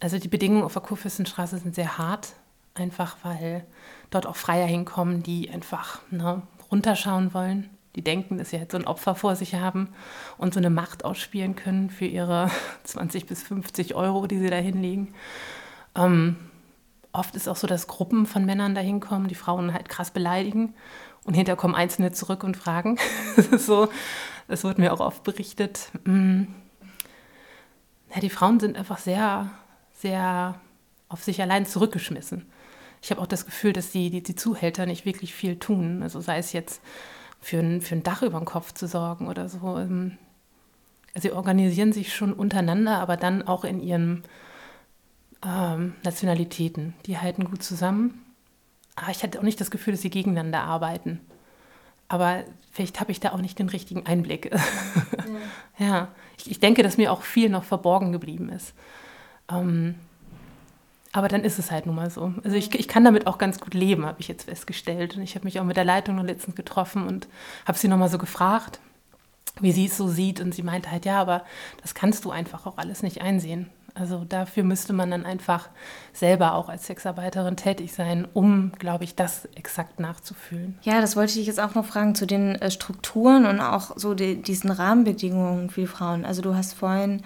Also die Bedingungen auf der Kurfürstenstraße sind sehr hart, einfach weil dort auch Freier hinkommen, die einfach ne, runterschauen wollen Die denken, dass sie halt so ein Opfer vor sich haben und so eine Macht ausspielen können für ihre 20 bis 50 Euro, die sie da hinlegen. Ähm, oft ist auch so, dass Gruppen von Männern da hinkommen, die Frauen halt krass beleidigen und hinterher kommen Einzelne zurück und fragen. das ist so, das wird mir auch oft berichtet. Mm. Ja, die Frauen sind einfach sehr, sehr auf sich allein zurückgeschmissen. Ich habe auch das Gefühl, dass die, die, die Zuhälter nicht wirklich viel tun. Also sei es jetzt für ein, für ein Dach über den Kopf zu sorgen oder so. Ähm, also sie organisieren sich schon untereinander, aber dann auch in ihren ähm, Nationalitäten. Die halten gut zusammen. Aber ich hatte auch nicht das Gefühl, dass sie gegeneinander arbeiten. Aber vielleicht habe ich da auch nicht den richtigen Einblick. Ja, ja. Ich, ich, denke, dass mir auch viel noch verborgen geblieben ist. Ähm, aber dann ist es halt nun mal so. Also ich, ich kann damit auch ganz gut leben, habe ich jetzt festgestellt. Und ich habe mich auch mit der Leitung noch letztens getroffen und habe sie nochmal so gefragt, wie sie es so sieht. Und sie meinte halt, ja, aber das kannst du einfach auch alles nicht einsehen. Also dafür müsste man dann einfach selber auch als Sexarbeiterin tätig sein, um, glaube ich, das exakt nachzufühlen. Ja, das wollte ich jetzt auch noch fragen zu den äh, Strukturen und auch so die, diesen Rahmenbedingungen für Frauen. Also du hast vorhin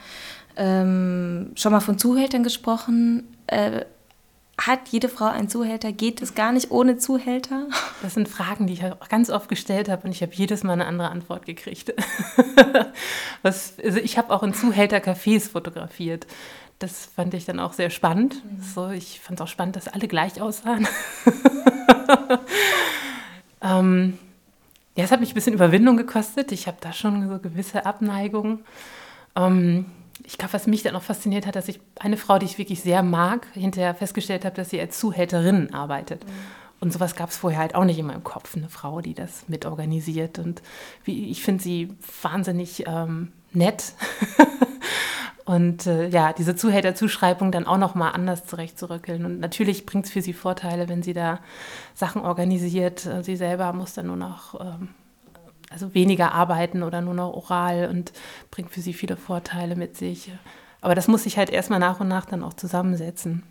ähm, schon mal von Zuhältern gesprochen. Äh, hat jede Frau einen Zuhälter? Geht es gar nicht ohne Zuhälter? Das sind Fragen, die ich auch ganz oft gestellt habe und ich habe jedes Mal eine andere Antwort gekriegt. Was, also ich habe auch in Zuhälter-Cafés fotografiert. Das fand ich dann auch sehr spannend. Mhm. So, ich fand es auch spannend, dass alle gleich aussahen. ähm, ja, es hat mich ein bisschen Überwindung gekostet. Ich habe da schon so gewisse Abneigungen. Ähm, ich glaube, was mich dann auch fasziniert hat, dass ich eine Frau, die ich wirklich sehr mag, hinterher festgestellt habe, dass sie als Zuhälterin arbeitet. Mhm. Und sowas gab es vorher halt auch nicht in meinem Kopf, eine Frau, die das mitorganisiert. Und wie, ich finde sie wahnsinnig ähm, nett. und äh, ja, diese Zuhälterzuschreibung dann auch nochmal anders zurechtzurückeln. Und natürlich bringt es für sie Vorteile, wenn sie da Sachen organisiert. Sie selber muss dann nur noch ähm, also weniger arbeiten oder nur noch oral und bringt für sie viele Vorteile mit sich. Aber das muss sich halt erstmal nach und nach dann auch zusammensetzen.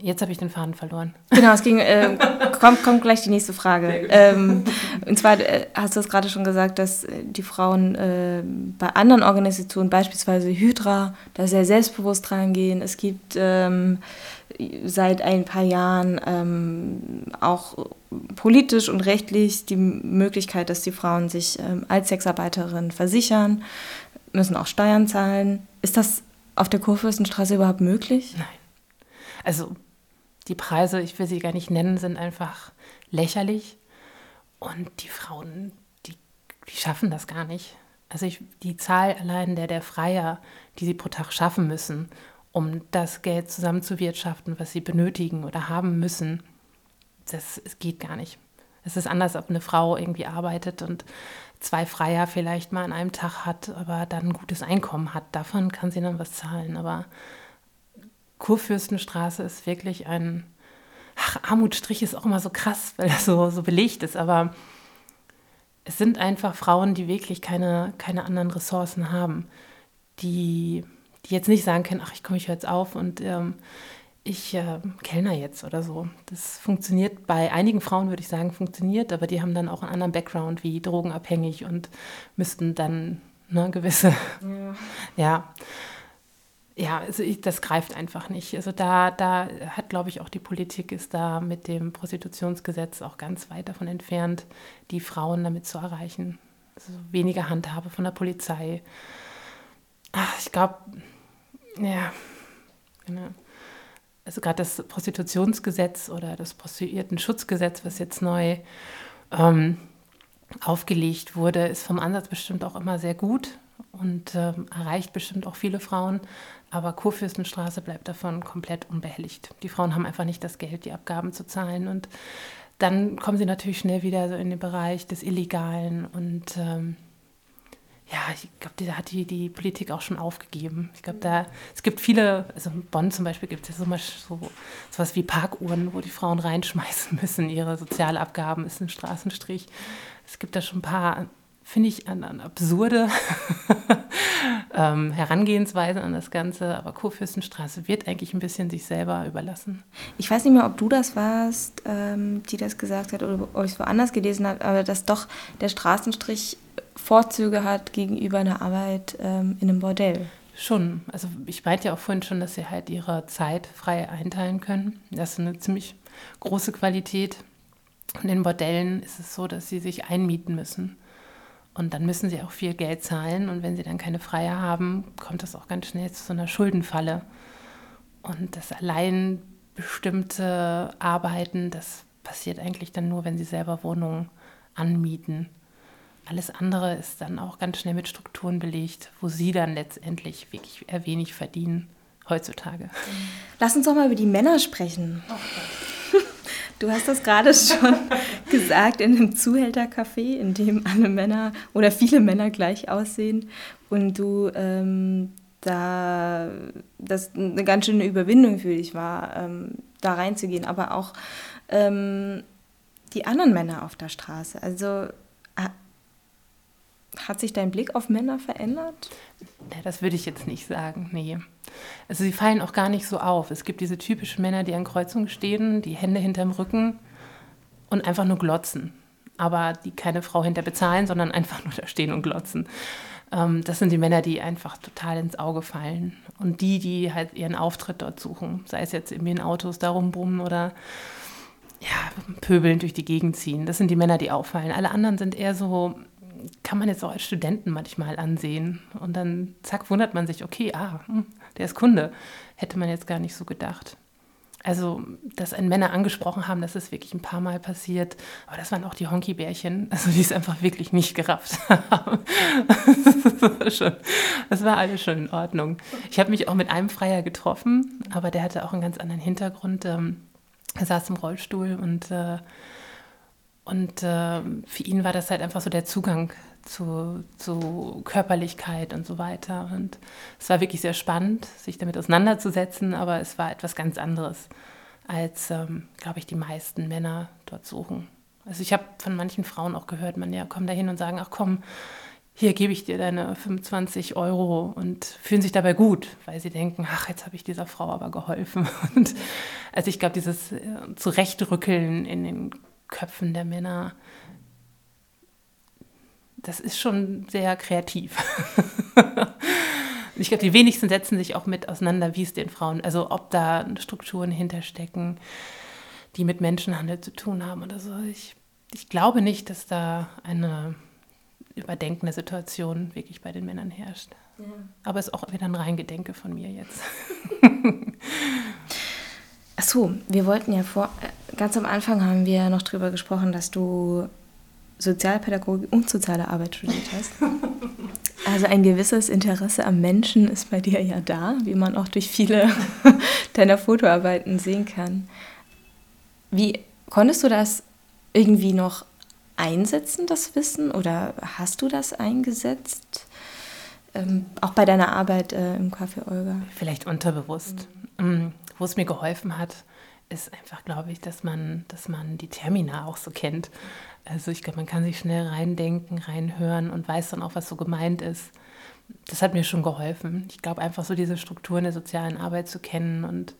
Jetzt habe ich den Faden verloren. Genau, es ging, äh, kommt, kommt gleich die nächste Frage. Ähm, und zwar äh, hast du es gerade schon gesagt, dass äh, die Frauen äh, bei anderen Organisationen, beispielsweise Hydra, da sehr selbstbewusst rangehen. Es gibt ähm, seit ein paar Jahren ähm, auch politisch und rechtlich die Möglichkeit, dass die Frauen sich ähm, als Sexarbeiterin versichern, müssen auch Steuern zahlen. Ist das auf der Kurfürstenstraße überhaupt möglich? Nein. Also die Preise, ich will sie gar nicht nennen, sind einfach lächerlich. Und die Frauen, die, die schaffen das gar nicht. Also ich, die Zahl allein der, der Freier, die sie pro Tag schaffen müssen, um das Geld zusammenzuwirtschaften, was sie benötigen oder haben müssen, das, das geht gar nicht. Es ist anders, ob eine Frau irgendwie arbeitet und zwei Freier vielleicht mal an einem Tag hat, aber dann ein gutes Einkommen hat. Davon kann sie dann was zahlen. Aber Kurfürstenstraße ist wirklich ein. Ach, Armutstrich ist auch immer so krass, weil das so, so belegt ist. Aber es sind einfach Frauen, die wirklich keine, keine anderen Ressourcen haben, die die jetzt nicht sagen können, ach, ich komme ich jetzt auf und ähm, ich äh, kellner jetzt oder so. Das funktioniert bei einigen Frauen, würde ich sagen, funktioniert, aber die haben dann auch einen anderen Background wie drogenabhängig und müssten dann ne, gewisse, ja. ja. Ja, also ich, das greift einfach nicht. Also da, da hat, glaube ich, auch die Politik ist da mit dem Prostitutionsgesetz auch ganz weit davon entfernt, die Frauen damit zu erreichen. Also weniger Handhabe von der Polizei. Ach, ich glaube, ja, genau. Also gerade das Prostitutionsgesetz oder das Prostituierten-Schutzgesetz, was jetzt neu ähm, aufgelegt wurde, ist vom Ansatz bestimmt auch immer sehr gut und ähm, erreicht bestimmt auch viele Frauen. Aber Kurfürstenstraße bleibt davon komplett unbehelligt. Die Frauen haben einfach nicht das Geld, die Abgaben zu zahlen. Und dann kommen sie natürlich schnell wieder so in den Bereich des Illegalen und ähm, ja, ich glaube, da hat die, die Politik auch schon aufgegeben. Ich glaube, da, es gibt viele, also in Bonn zum Beispiel gibt es ja so, so was wie Parkuhren, wo die Frauen reinschmeißen müssen. Ihre Sozialabgaben ist ein Straßenstrich. Es gibt da schon ein paar finde ich, eine, eine absurde ähm, Herangehensweise an das Ganze. Aber Kurfürstenstraße wird eigentlich ein bisschen sich selber überlassen. Ich weiß nicht mehr, ob du das warst, ähm, die das gesagt hat oder ob ich es woanders gelesen habe, aber dass doch der Straßenstrich Vorzüge hat gegenüber einer Arbeit ähm, in einem Bordell. Schon. Also ich meinte ja auch vorhin schon, dass sie halt ihre Zeit frei einteilen können. Das ist eine ziemlich große Qualität. Und in Bordellen ist es so, dass sie sich einmieten müssen. Und dann müssen sie auch viel Geld zahlen. Und wenn sie dann keine Freie haben, kommt das auch ganz schnell zu so einer Schuldenfalle. Und das allein bestimmte Arbeiten, das passiert eigentlich dann nur, wenn sie selber Wohnungen anmieten. Alles andere ist dann auch ganz schnell mit Strukturen belegt, wo sie dann letztendlich wirklich eher wenig verdienen heutzutage. Lass uns doch mal über die Männer sprechen. Oh Du hast das gerade schon gesagt in einem Zuhältercafé, in dem alle Männer oder viele Männer gleich aussehen und du ähm, da das eine ganz schöne Überwindung für dich war, ähm, da reinzugehen, aber auch ähm, die anderen Männer auf der Straße. Also hat sich dein Blick auf Männer verändert? Das würde ich jetzt nicht sagen, nee. Also sie fallen auch gar nicht so auf. Es gibt diese typischen Männer, die an Kreuzungen stehen, die Hände hinterm Rücken und einfach nur glotzen. Aber die keine Frau hinter bezahlen, sondern einfach nur da stehen und glotzen. Ähm, das sind die Männer, die einfach total ins Auge fallen. Und die, die halt ihren Auftritt dort suchen. Sei es jetzt in den Autos da rumbrummen oder ja, pöbeln durch die Gegend ziehen. Das sind die Männer, die auffallen. Alle anderen sind eher so kann man jetzt auch als Studenten manchmal ansehen. Und dann, zack, wundert man sich, okay, ah, hm, der ist Kunde. Hätte man jetzt gar nicht so gedacht. Also, dass ein Männer angesprochen haben, das ist wirklich ein paar Mal passiert. Aber das waren auch die Honky-Bärchen, also die es einfach wirklich nicht gerafft haben. das, war das war alles schon in Ordnung. Ich habe mich auch mit einem Freier getroffen, aber der hatte auch einen ganz anderen Hintergrund. Ähm, er saß im Rollstuhl und äh, und äh, für ihn war das halt einfach so der Zugang zu, zu, Körperlichkeit und so weiter. Und es war wirklich sehr spannend, sich damit auseinanderzusetzen, aber es war etwas ganz anderes, als, ähm, glaube ich, die meisten Männer dort suchen. Also ich habe von manchen Frauen auch gehört, man ja, kommen da hin und sagen, ach komm, hier gebe ich dir deine 25 Euro und fühlen sich dabei gut, weil sie denken, ach, jetzt habe ich dieser Frau aber geholfen. Und also ich glaube, dieses äh, Zurechtrückeln in den Köpfen der Männer, das ist schon sehr kreativ. ich glaube, die wenigsten setzen sich auch mit auseinander, wie es den Frauen, also ob da Strukturen hinterstecken, die mit Menschenhandel zu tun haben oder so. Ich, ich glaube nicht, dass da eine überdenkende Situation wirklich bei den Männern herrscht. Ja. Aber es ist auch wieder ein Reingedenke von mir jetzt. Ach so, wir wollten ja vor, äh, ganz am Anfang haben wir noch drüber gesprochen, dass du Sozialpädagogik und soziale Arbeit studiert hast. Also ein gewisses Interesse am Menschen ist bei dir ja da, wie man auch durch viele deiner Fotoarbeiten sehen kann. Wie konntest du das irgendwie noch einsetzen, das Wissen, oder hast du das eingesetzt? Ähm, auch bei deiner Arbeit äh, im Café Olga? Vielleicht unterbewusst. Mhm wo es mir geholfen hat, ist einfach, glaube ich, dass man, dass man die Termina auch so kennt. Also ich glaube, man kann sich schnell reindenken, reinhören und weiß dann auch, was so gemeint ist. Das hat mir schon geholfen. Ich glaube, einfach so diese Strukturen der sozialen Arbeit zu kennen und,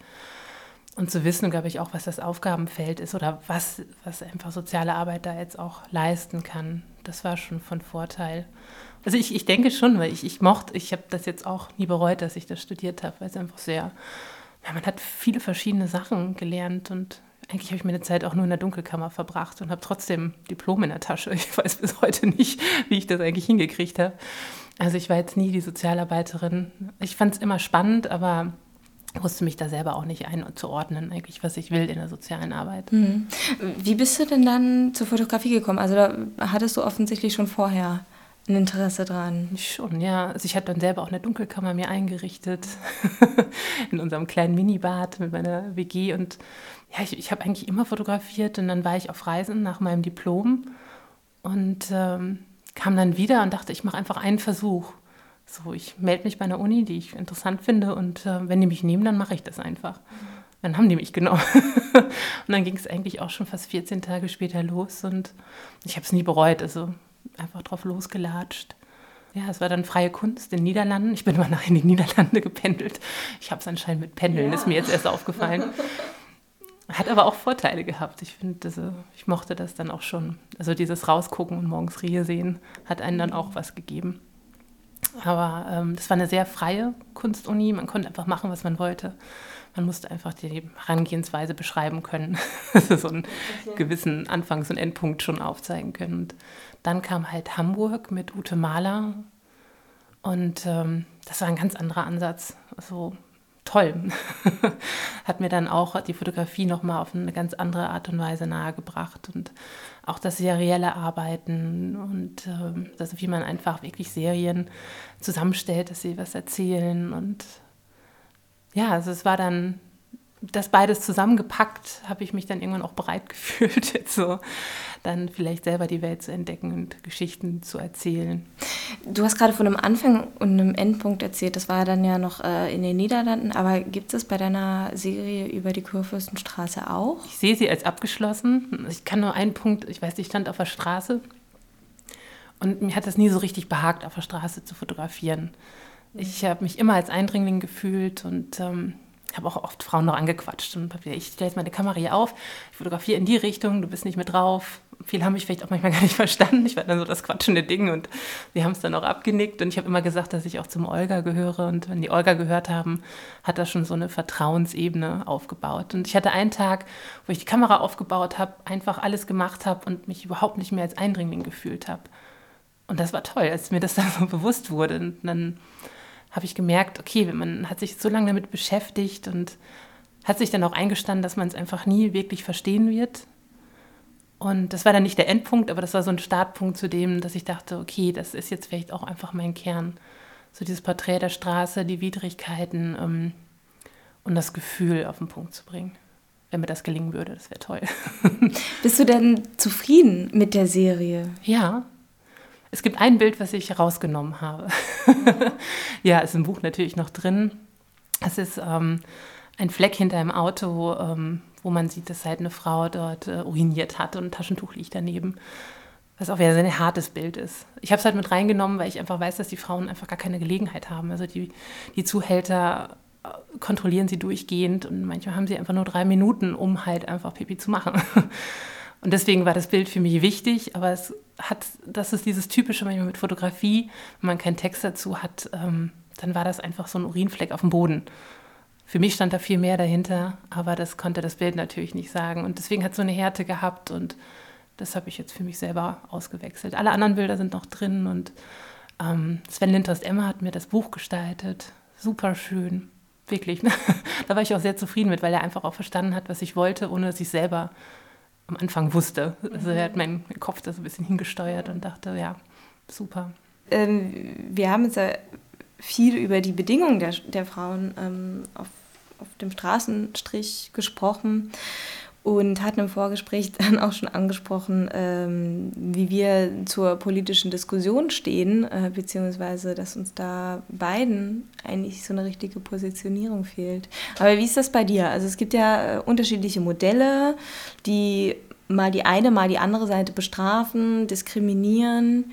und zu wissen, glaube ich, auch, was das Aufgabenfeld ist oder was, was einfach soziale Arbeit da jetzt auch leisten kann. Das war schon von Vorteil. Also ich, ich denke schon, weil ich, ich mochte, ich habe das jetzt auch nie bereut, dass ich das studiert habe, weil es einfach sehr ja, man hat viele verschiedene Sachen gelernt und eigentlich habe ich meine Zeit auch nur in der Dunkelkammer verbracht und habe trotzdem Diplom in der Tasche. Ich weiß bis heute nicht, wie ich das eigentlich hingekriegt habe. Also ich war jetzt nie die Sozialarbeiterin. Ich fand es immer spannend, aber wusste mich da selber auch nicht einzuordnen, eigentlich, was ich will in der sozialen Arbeit. Mhm. Wie bist du denn dann zur Fotografie gekommen? Also da hattest du offensichtlich schon vorher ein Interesse dran. Schon, ja. Also ich habe dann selber auch eine Dunkelkammer mir eingerichtet in unserem kleinen Minibad mit meiner WG und ja, ich, ich habe eigentlich immer fotografiert und dann war ich auf Reisen nach meinem Diplom und ähm, kam dann wieder und dachte, ich mache einfach einen Versuch. So, ich melde mich bei einer Uni, die ich interessant finde und äh, wenn die mich nehmen, dann mache ich das einfach. Dann haben die mich genommen. und dann ging es eigentlich auch schon fast 14 Tage später los und ich habe es nie bereut. Also einfach drauf losgelatscht. Ja, es war dann freie Kunst in den Niederlanden. Ich bin mal nach in die Niederlande gependelt. Ich habe es anscheinend mit Pendeln, ja. ist mir jetzt erst aufgefallen. Hat aber auch Vorteile gehabt. Ich finde, also, ich mochte das dann auch schon. Also dieses Rausgucken und morgens Rehe sehen hat einen dann auch was gegeben. Aber ähm, das war eine sehr freie Kunstuni. Man konnte einfach machen, was man wollte. Man musste einfach die Herangehensweise beschreiben können. so einen gewissen Anfangs- und Endpunkt schon aufzeigen können. Und dann kam halt Hamburg mit Ute Mahler. Und ähm, das war ein ganz anderer Ansatz. Also toll. Hat mir dann auch die Fotografie nochmal auf eine ganz andere Art und Weise nahegebracht. Und auch das serielle Arbeiten und äh, das, wie man einfach wirklich Serien zusammenstellt, dass sie was erzählen. Und ja, also es war dann das beides zusammengepackt, habe ich mich dann irgendwann auch bereit gefühlt, jetzt so dann vielleicht selber die Welt zu entdecken und Geschichten zu erzählen. Du hast gerade von einem Anfang und einem Endpunkt erzählt, das war dann ja noch äh, in den Niederlanden, aber gibt es bei deiner Serie über die Kurfürstenstraße auch? Ich sehe sie als abgeschlossen. Ich kann nur einen Punkt, ich weiß, ich stand auf der Straße und mir hat das nie so richtig behagt, auf der Straße zu fotografieren. Ich habe mich immer als Eindringling gefühlt und ähm, habe auch oft Frauen noch angequatscht und habe ich stelle jetzt meine Kamera hier auf, ich fotografiere in die Richtung, du bist nicht mehr drauf. Viele haben mich vielleicht auch manchmal gar nicht verstanden. Ich war dann so das quatschende Ding und sie haben es dann auch abgenickt. Und ich habe immer gesagt, dass ich auch zum Olga gehöre. Und wenn die Olga gehört haben, hat das schon so eine Vertrauensebene aufgebaut. Und ich hatte einen Tag, wo ich die Kamera aufgebaut habe, einfach alles gemacht habe und mich überhaupt nicht mehr als Eindringling gefühlt habe. Und das war toll, als mir das dann so bewusst wurde. Und dann habe ich gemerkt, okay, man hat sich so lange damit beschäftigt und hat sich dann auch eingestanden, dass man es einfach nie wirklich verstehen wird. Und das war dann nicht der Endpunkt, aber das war so ein Startpunkt zu dem, dass ich dachte, okay, das ist jetzt vielleicht auch einfach mein Kern. So dieses Porträt der Straße, die Widrigkeiten ähm, und das Gefühl auf den Punkt zu bringen. Wenn mir das gelingen würde, das wäre toll. Bist du denn zufrieden mit der Serie? Ja, es gibt ein Bild, was ich rausgenommen habe. ja, ist im Buch natürlich noch drin. Es ist ähm, ein Fleck hinter einem Auto, ähm, wo man sieht, dass halt eine Frau dort äh, uriniert hat und ein Taschentuch liegt daneben. Was auch wieder ein sehr hartes Bild ist. Ich habe es halt mit reingenommen, weil ich einfach weiß, dass die Frauen einfach gar keine Gelegenheit haben. Also die, die Zuhälter äh, kontrollieren sie durchgehend und manchmal haben sie einfach nur drei Minuten, um halt einfach Pipi zu machen. Und deswegen war das Bild für mich wichtig, aber es hat, das ist dieses typische manchmal mit Fotografie, wenn man keinen Text dazu hat, ähm, dann war das einfach so ein Urinfleck auf dem Boden. Für mich stand da viel mehr dahinter, aber das konnte das Bild natürlich nicht sagen. Und deswegen hat es so eine Härte gehabt und das habe ich jetzt für mich selber ausgewechselt. Alle anderen Bilder sind noch drin und ähm, Sven Lindhorst Emma hat mir das Buch gestaltet. Super schön, wirklich. da war ich auch sehr zufrieden mit, weil er einfach auch verstanden hat, was ich wollte, ohne dass ich selber am Anfang wusste. Also er hat meinen Kopf da so ein bisschen hingesteuert und dachte, ja, super. Ähm, wir haben jetzt ja viel über die Bedingungen der, der Frauen ähm, auf, auf dem Straßenstrich gesprochen und hatten im Vorgespräch dann auch schon angesprochen, ähm, wie wir zur politischen Diskussion stehen, äh, beziehungsweise dass uns da beiden eigentlich so eine richtige Positionierung fehlt. Aber wie ist das bei dir? Also es gibt ja äh, unterschiedliche Modelle, die mal die eine, mal die andere Seite bestrafen, diskriminieren.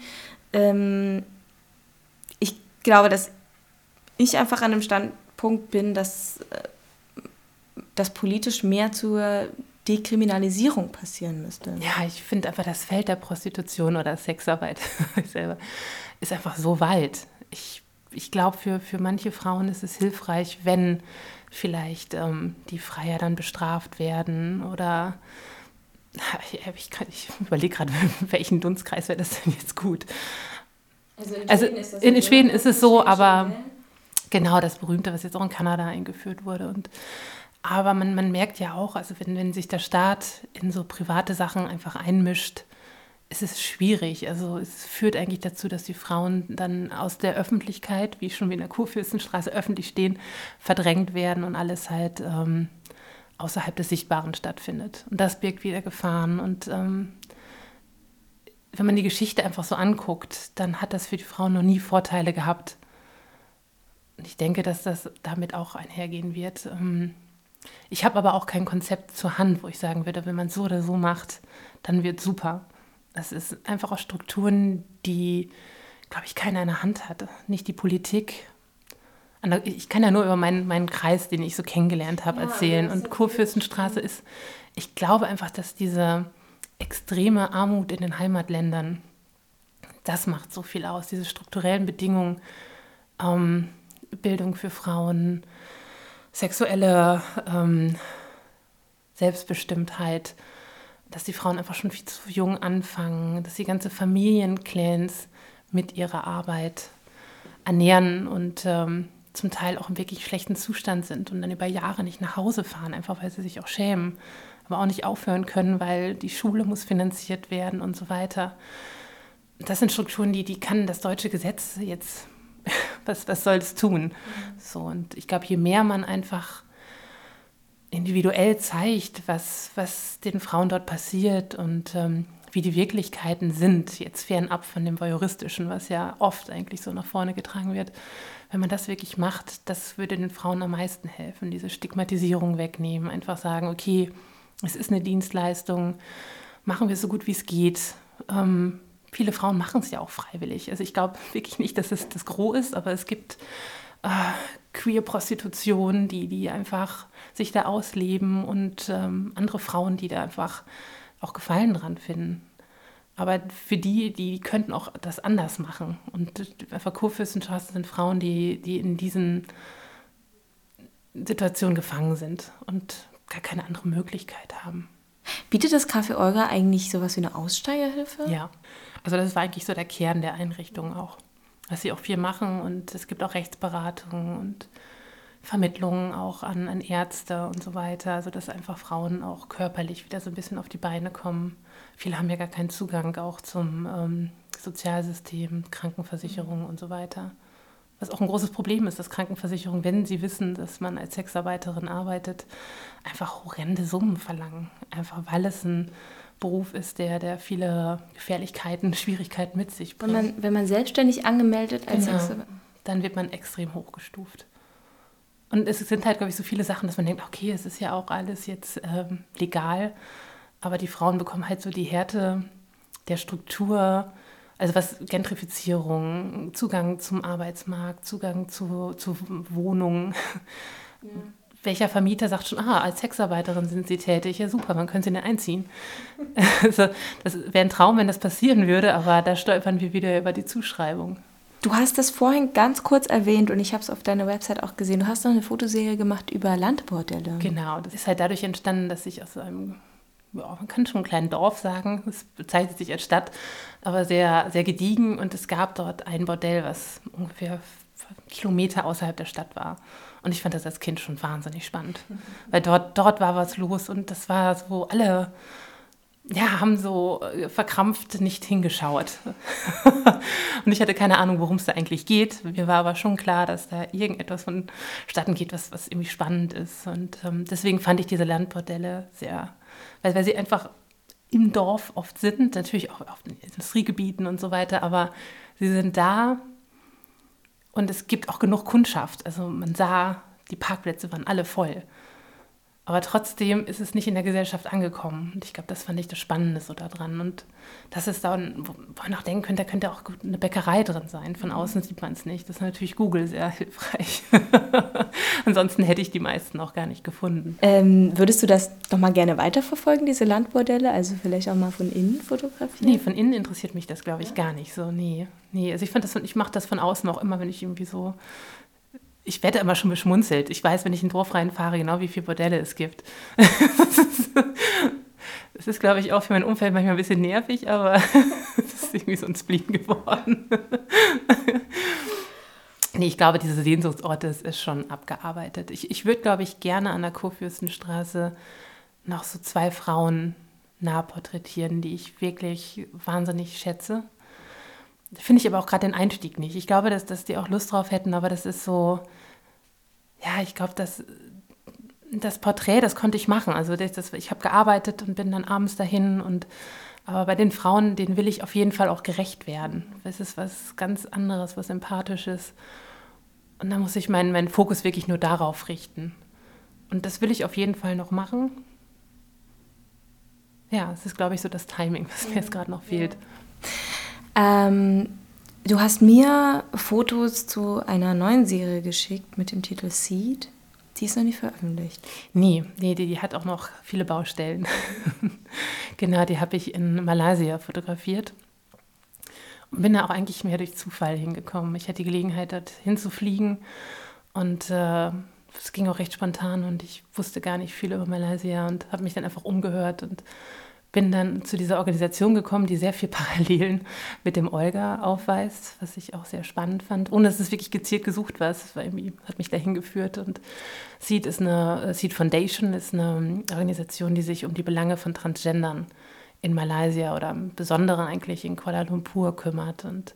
Ähm, ich glaube, dass ich einfach an einem Standpunkt bin, dass, äh, dass politisch mehr zur Dekriminalisierung passieren müsste. Ja, ich finde einfach, das Feld der Prostitution oder Sexarbeit selber ist einfach so weit. Ich, ich glaube, für, für manche Frauen ist es hilfreich, wenn vielleicht ähm, die Freier dann bestraft werden oder ich, ich, ich überlege gerade, welchen Dunstkreis wäre das denn jetzt gut? Also in also Schweden, ist, in, in Schweden ist es so, aber genau das Berühmte, was jetzt auch in Kanada eingeführt wurde. Und aber man, man merkt ja auch, also wenn, wenn sich der Staat in so private Sachen einfach einmischt, ist es schwierig. Also es führt eigentlich dazu, dass die Frauen dann aus der Öffentlichkeit, wie schon wie in der Kurfürstenstraße öffentlich stehen, verdrängt werden und alles halt ähm, außerhalb des Sichtbaren stattfindet. Und das birgt wieder Gefahren. Und ähm, wenn man die Geschichte einfach so anguckt, dann hat das für die Frauen noch nie Vorteile gehabt. Und ich denke, dass das damit auch einhergehen wird. Ähm, ich habe aber auch kein Konzept zur Hand, wo ich sagen würde, wenn man es so oder so macht, dann wird super. Das ist einfach auch Strukturen, die, glaube ich, keiner in der Hand hat. Nicht die Politik. Ich kann ja nur über meinen, meinen Kreis, den ich so kennengelernt habe, ja, erzählen. Und Kurfürstenstraße ist, ich glaube einfach, dass diese extreme Armut in den Heimatländern, das macht so viel aus, diese strukturellen Bedingungen, ähm, Bildung für Frauen, sexuelle ähm, Selbstbestimmtheit, dass die Frauen einfach schon viel zu jung anfangen, dass die ganze Familienclans mit ihrer Arbeit ernähren und ähm, zum Teil auch im wirklich schlechten Zustand sind und dann über Jahre nicht nach Hause fahren, einfach weil sie sich auch schämen, aber auch nicht aufhören können, weil die Schule muss finanziert werden und so weiter. Das sind Strukturen, die, die kann das deutsche Gesetz jetzt, was, was soll es tun? So, und ich glaube, je mehr man einfach individuell zeigt, was, was den Frauen dort passiert und ähm, wie die Wirklichkeiten sind, jetzt fernab von dem Voyeuristischen, was ja oft eigentlich so nach vorne getragen wird. Wenn man das wirklich macht, das würde den Frauen am meisten helfen, diese Stigmatisierung wegnehmen, einfach sagen, okay, es ist eine Dienstleistung, machen wir es so gut wie es geht. Ähm, viele Frauen machen es ja auch freiwillig. Also ich glaube wirklich nicht, dass es das Gros ist, aber es gibt äh, Queer-Prostitution, die, die einfach sich da ausleben und ähm, andere Frauen, die da einfach auch Gefallen dran finden. Aber für die, die könnten auch das anders machen. Und einfach Kurfürstenstraße sind Frauen, die, die in diesen Situationen gefangen sind und gar keine andere Möglichkeit haben. Bietet das Café Olga eigentlich sowas wie eine Aussteigerhilfe? Ja, also das war eigentlich so der Kern der Einrichtung auch was sie auch viel machen. Und es gibt auch Rechtsberatungen und Vermittlungen auch an, an Ärzte und so weiter. Also dass einfach Frauen auch körperlich wieder so ein bisschen auf die Beine kommen. Viele haben ja gar keinen Zugang auch zum ähm, Sozialsystem, Krankenversicherung und so weiter. Was auch ein großes Problem ist, dass Krankenversicherungen, wenn sie wissen, dass man als Sexarbeiterin arbeitet, einfach horrende Summen verlangen. Einfach weil es ein Beruf ist, der, der viele Gefährlichkeiten, Schwierigkeiten mit sich bringt. Wenn man, wenn man selbstständig angemeldet als genau. dann wird man extrem hochgestuft. Und es sind halt, glaube ich, so viele Sachen, dass man denkt, okay, es ist ja auch alles jetzt ähm, legal, aber die Frauen bekommen halt so die Härte der Struktur, also was Gentrifizierung, Zugang zum Arbeitsmarkt, Zugang zu, zu Wohnungen. Ja welcher Vermieter sagt schon, ah, als Sexarbeiterin sind Sie tätig, ja super, wann können Sie denn einziehen? also, das wäre ein Traum, wenn das passieren würde, aber da stolpern wir wieder über die Zuschreibung. Du hast das vorhin ganz kurz erwähnt und ich habe es auf deiner Website auch gesehen. Du hast noch eine Fotoserie gemacht über Landbordelle. Genau, das ist halt dadurch entstanden, dass ich aus einem, ja, man kann schon einen kleinen Dorf sagen, es bezeichnet sich als Stadt, aber sehr, sehr gediegen und es gab dort ein Bordell, was ungefähr Kilometer außerhalb der Stadt war. Und ich fand das als Kind schon wahnsinnig spannend, weil dort, dort war was los und das war so, alle ja, haben so äh, verkrampft nicht hingeschaut. und ich hatte keine Ahnung, worum es da eigentlich geht. Mir war aber schon klar, dass da irgendetwas vonstatten geht, was, was irgendwie spannend ist. Und ähm, deswegen fand ich diese Landbordelle sehr, weil, weil sie einfach im Dorf oft sind, natürlich auch auf den Industriegebieten und so weiter, aber sie sind da und es gibt auch genug Kundschaft. Also man sah, die Parkplätze waren alle voll. Aber trotzdem ist es nicht in der Gesellschaft angekommen. Und ich glaube, das fand ich das Spannende so daran. Und das ist dann, wo man auch denken könnte, da könnte auch eine Bäckerei drin sein. Von außen sieht man es nicht. Das ist natürlich Google sehr hilfreich. Ansonsten hätte ich die meisten auch gar nicht gefunden. Ähm, würdest du das noch mal gerne weiterverfolgen, diese Landbordelle? Also vielleicht auch mal von innen fotografieren? Nee, von innen interessiert mich das, glaube ich, gar nicht so. Nee, nee. Also ich, ich mache das von außen auch immer, wenn ich irgendwie so ich werde immer schon beschmunzelt. Ich weiß, wenn ich in ein Dorf reinfahre, genau wie viele Bordelle es gibt. Das ist, glaube ich, auch für mein Umfeld manchmal ein bisschen nervig, aber es ist irgendwie so ein Spleen geworden. nee, ich glaube, diese Sehnsuchtsorte ist, ist schon abgearbeitet. Ich, ich würde, glaube ich, gerne an der Kurfürstenstraße noch so zwei Frauen nah porträtieren, die ich wirklich wahnsinnig schätze. Finde ich aber auch gerade den Einstieg nicht. Ich glaube, dass, dass die auch Lust drauf hätten, aber das ist so, ja, ich glaube, dass das Porträt, das konnte ich machen. Also das, das, ich habe gearbeitet und bin dann abends dahin und aber bei den Frauen, denen will ich auf jeden Fall auch gerecht werden. Es ist was ganz anderes, was Empathisches. Und da muss ich meinen, meinen Fokus wirklich nur darauf richten. Und das will ich auf jeden Fall noch machen. ja, es ist, glaube ich, so das Timing, was mir jetzt gerade noch fehlt. Ähm, du hast mir Fotos zu einer neuen Serie geschickt mit dem Titel Seed. Die ist noch nicht veröffentlicht. Nee, nee die, die hat auch noch viele Baustellen. genau, die habe ich in Malaysia fotografiert. Und bin da auch eigentlich mehr durch Zufall hingekommen. Ich hatte die Gelegenheit, dort hinzufliegen und äh, es ging auch recht spontan und ich wusste gar nicht viel über Malaysia und habe mich dann einfach umgehört und bin dann zu dieser Organisation gekommen, die sehr viel Parallelen mit dem Olga aufweist, was ich auch sehr spannend fand, ohne dass es wirklich gezielt gesucht war. Es war irgendwie, hat mich dahin geführt. Und Seed ist eine Seed Foundation ist eine Organisation, die sich um die Belange von Transgendern in Malaysia oder im Besonderen eigentlich in Kuala Lumpur kümmert. Und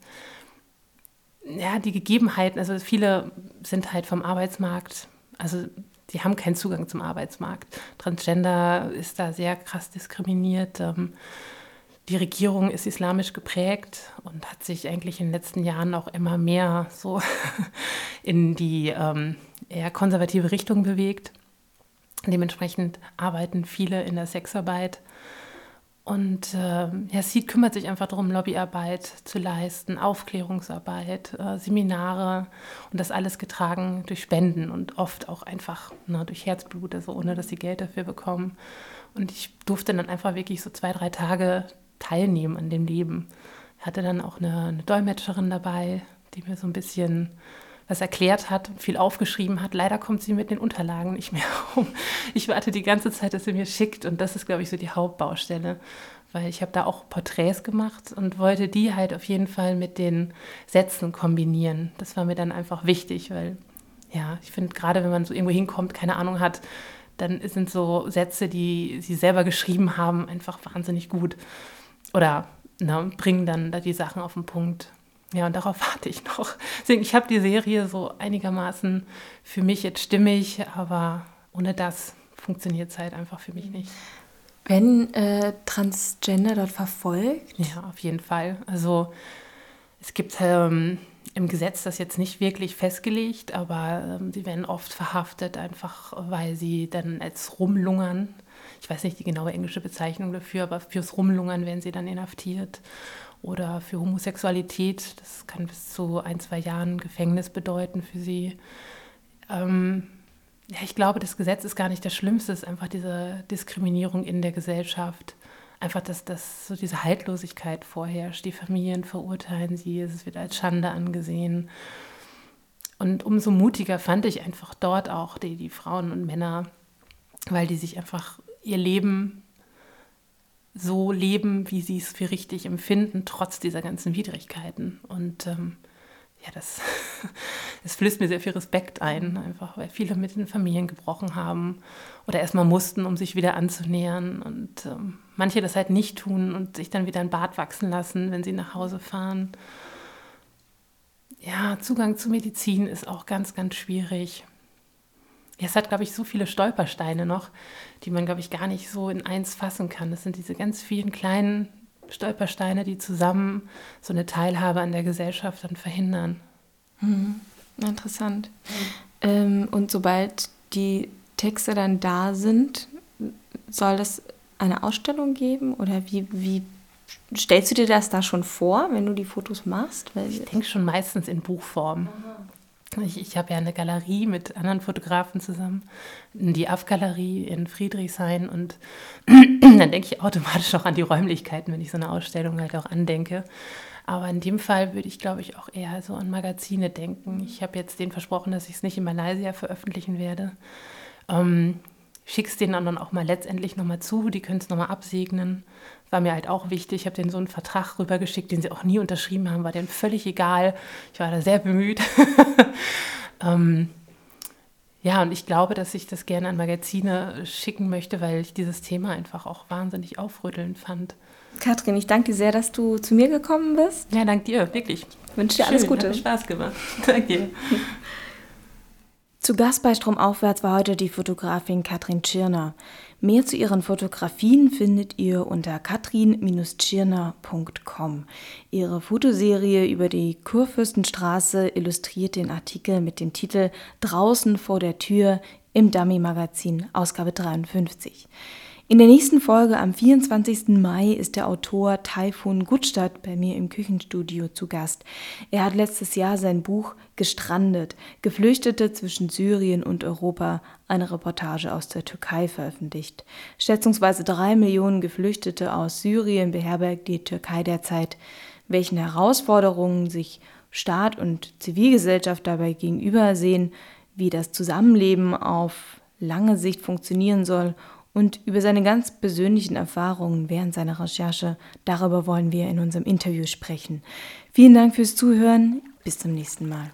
ja, die Gegebenheiten, also viele sind halt vom Arbeitsmarkt also die haben keinen Zugang zum Arbeitsmarkt. Transgender ist da sehr krass diskriminiert. Ähm, die Regierung ist islamisch geprägt und hat sich eigentlich in den letzten Jahren auch immer mehr so in die ähm, eher konservative Richtung bewegt. Dementsprechend arbeiten viele in der Sexarbeit und äh, ja, Seed kümmert sich einfach darum, Lobbyarbeit zu leisten, Aufklärungsarbeit, äh, Seminare und das alles getragen durch Spenden und oft auch einfach ne, durch Herzblut, also ohne dass sie Geld dafür bekommen. Und ich durfte dann einfach wirklich so zwei, drei Tage teilnehmen an dem Leben. Ich hatte dann auch eine, eine Dolmetscherin dabei, die mir so ein bisschen was erklärt hat, viel aufgeschrieben hat. Leider kommt sie mit den Unterlagen nicht mehr um. Ich warte die ganze Zeit, dass sie mir schickt und das ist, glaube ich, so die Hauptbaustelle, weil ich habe da auch Porträts gemacht und wollte die halt auf jeden Fall mit den Sätzen kombinieren. Das war mir dann einfach wichtig, weil ja, ich finde gerade, wenn man so irgendwo hinkommt, keine Ahnung hat, dann sind so Sätze, die sie selber geschrieben haben, einfach wahnsinnig gut. Oder ne, bringen dann da die Sachen auf den Punkt. Ja, und darauf warte ich noch. Deswegen, ich habe die Serie so einigermaßen für mich jetzt stimmig, aber ohne das funktioniert es halt einfach für mich nicht. Wenn äh, Transgender dort verfolgt? Ja, auf jeden Fall. Also es gibt ähm, im Gesetz das jetzt nicht wirklich festgelegt, aber ähm, sie werden oft verhaftet, einfach weil sie dann als rumlungern. Ich weiß nicht die genaue englische Bezeichnung dafür, aber fürs Rumlungern werden sie dann inhaftiert oder für Homosexualität. Das kann bis zu ein, zwei Jahren Gefängnis bedeuten für sie. Ähm, ja, ich glaube, das Gesetz ist gar nicht das Schlimmste, es ist einfach diese Diskriminierung in der Gesellschaft. Einfach, dass, dass so diese Haltlosigkeit vorherrscht. Die Familien verurteilen sie, es wird als Schande angesehen. Und umso mutiger fand ich einfach dort auch die, die Frauen und Männer, weil die sich einfach ihr Leben so leben, wie sie es für richtig empfinden, trotz dieser ganzen Widrigkeiten. Und ähm, ja, das, das flößt mir sehr viel Respekt ein, einfach weil viele mit den Familien gebrochen haben oder erstmal mussten, um sich wieder anzunähern. Und ähm, manche das halt nicht tun und sich dann wieder ein Bart wachsen lassen, wenn sie nach Hause fahren. Ja, Zugang zu Medizin ist auch ganz, ganz schwierig. Es hat, glaube ich, so viele Stolpersteine noch, die man, glaube ich, gar nicht so in eins fassen kann. Das sind diese ganz vielen kleinen Stolpersteine, die zusammen so eine Teilhabe an der Gesellschaft dann verhindern. Mhm. Interessant. Ähm, und sobald die Texte dann da sind, soll das eine Ausstellung geben oder wie, wie stellst du dir das da schon vor, wenn du die Fotos machst? Weil ich denke schon meistens in Buchform. Aha. Ich, ich habe ja eine Galerie mit anderen Fotografen zusammen, die AF-Galerie in Friedrichshain und dann denke ich automatisch auch an die Räumlichkeiten, wenn ich so eine Ausstellung halt auch andenke. Aber in dem Fall würde ich, glaube ich, auch eher so an Magazine denken. Ich habe jetzt denen versprochen, dass ich es nicht in Malaysia veröffentlichen werde. Ähm, schick's denen dann auch mal letztendlich nochmal zu, die können es nochmal absegnen. War mir halt auch wichtig. Ich habe denen so einen Vertrag rübergeschickt, den sie auch nie unterschrieben haben, war denen völlig egal. Ich war da sehr bemüht. ähm, ja, und ich glaube, dass ich das gerne an Magazine schicken möchte, weil ich dieses Thema einfach auch wahnsinnig aufrüttelnd fand. Katrin, ich danke dir sehr, dass du zu mir gekommen bist. Ja, danke dir, wirklich. Ich wünsche dir alles Schön, Gute. Hat Spaß gemacht. danke dir. Zu Gast bei Stromaufwärts war heute die Fotografin Katrin Tschirner. Mehr zu ihren Fotografien findet ihr unter katrin-tschirner.com. Ihre Fotoserie über die Kurfürstenstraße illustriert den Artikel mit dem Titel Draußen vor der Tür im Dummy-Magazin, Ausgabe 53. In der nächsten Folge am 24. Mai ist der Autor Taifun Gutstadt bei mir im Küchenstudio zu Gast. Er hat letztes Jahr sein Buch Gestrandet, Geflüchtete zwischen Syrien und Europa, eine Reportage aus der Türkei veröffentlicht. Schätzungsweise drei Millionen Geflüchtete aus Syrien beherbergt die Türkei derzeit. Welchen Herausforderungen sich Staat und Zivilgesellschaft dabei gegenübersehen, wie das Zusammenleben auf lange Sicht funktionieren soll und über seine ganz persönlichen Erfahrungen während seiner Recherche. Darüber wollen wir in unserem Interview sprechen. Vielen Dank fürs Zuhören. Bis zum nächsten Mal.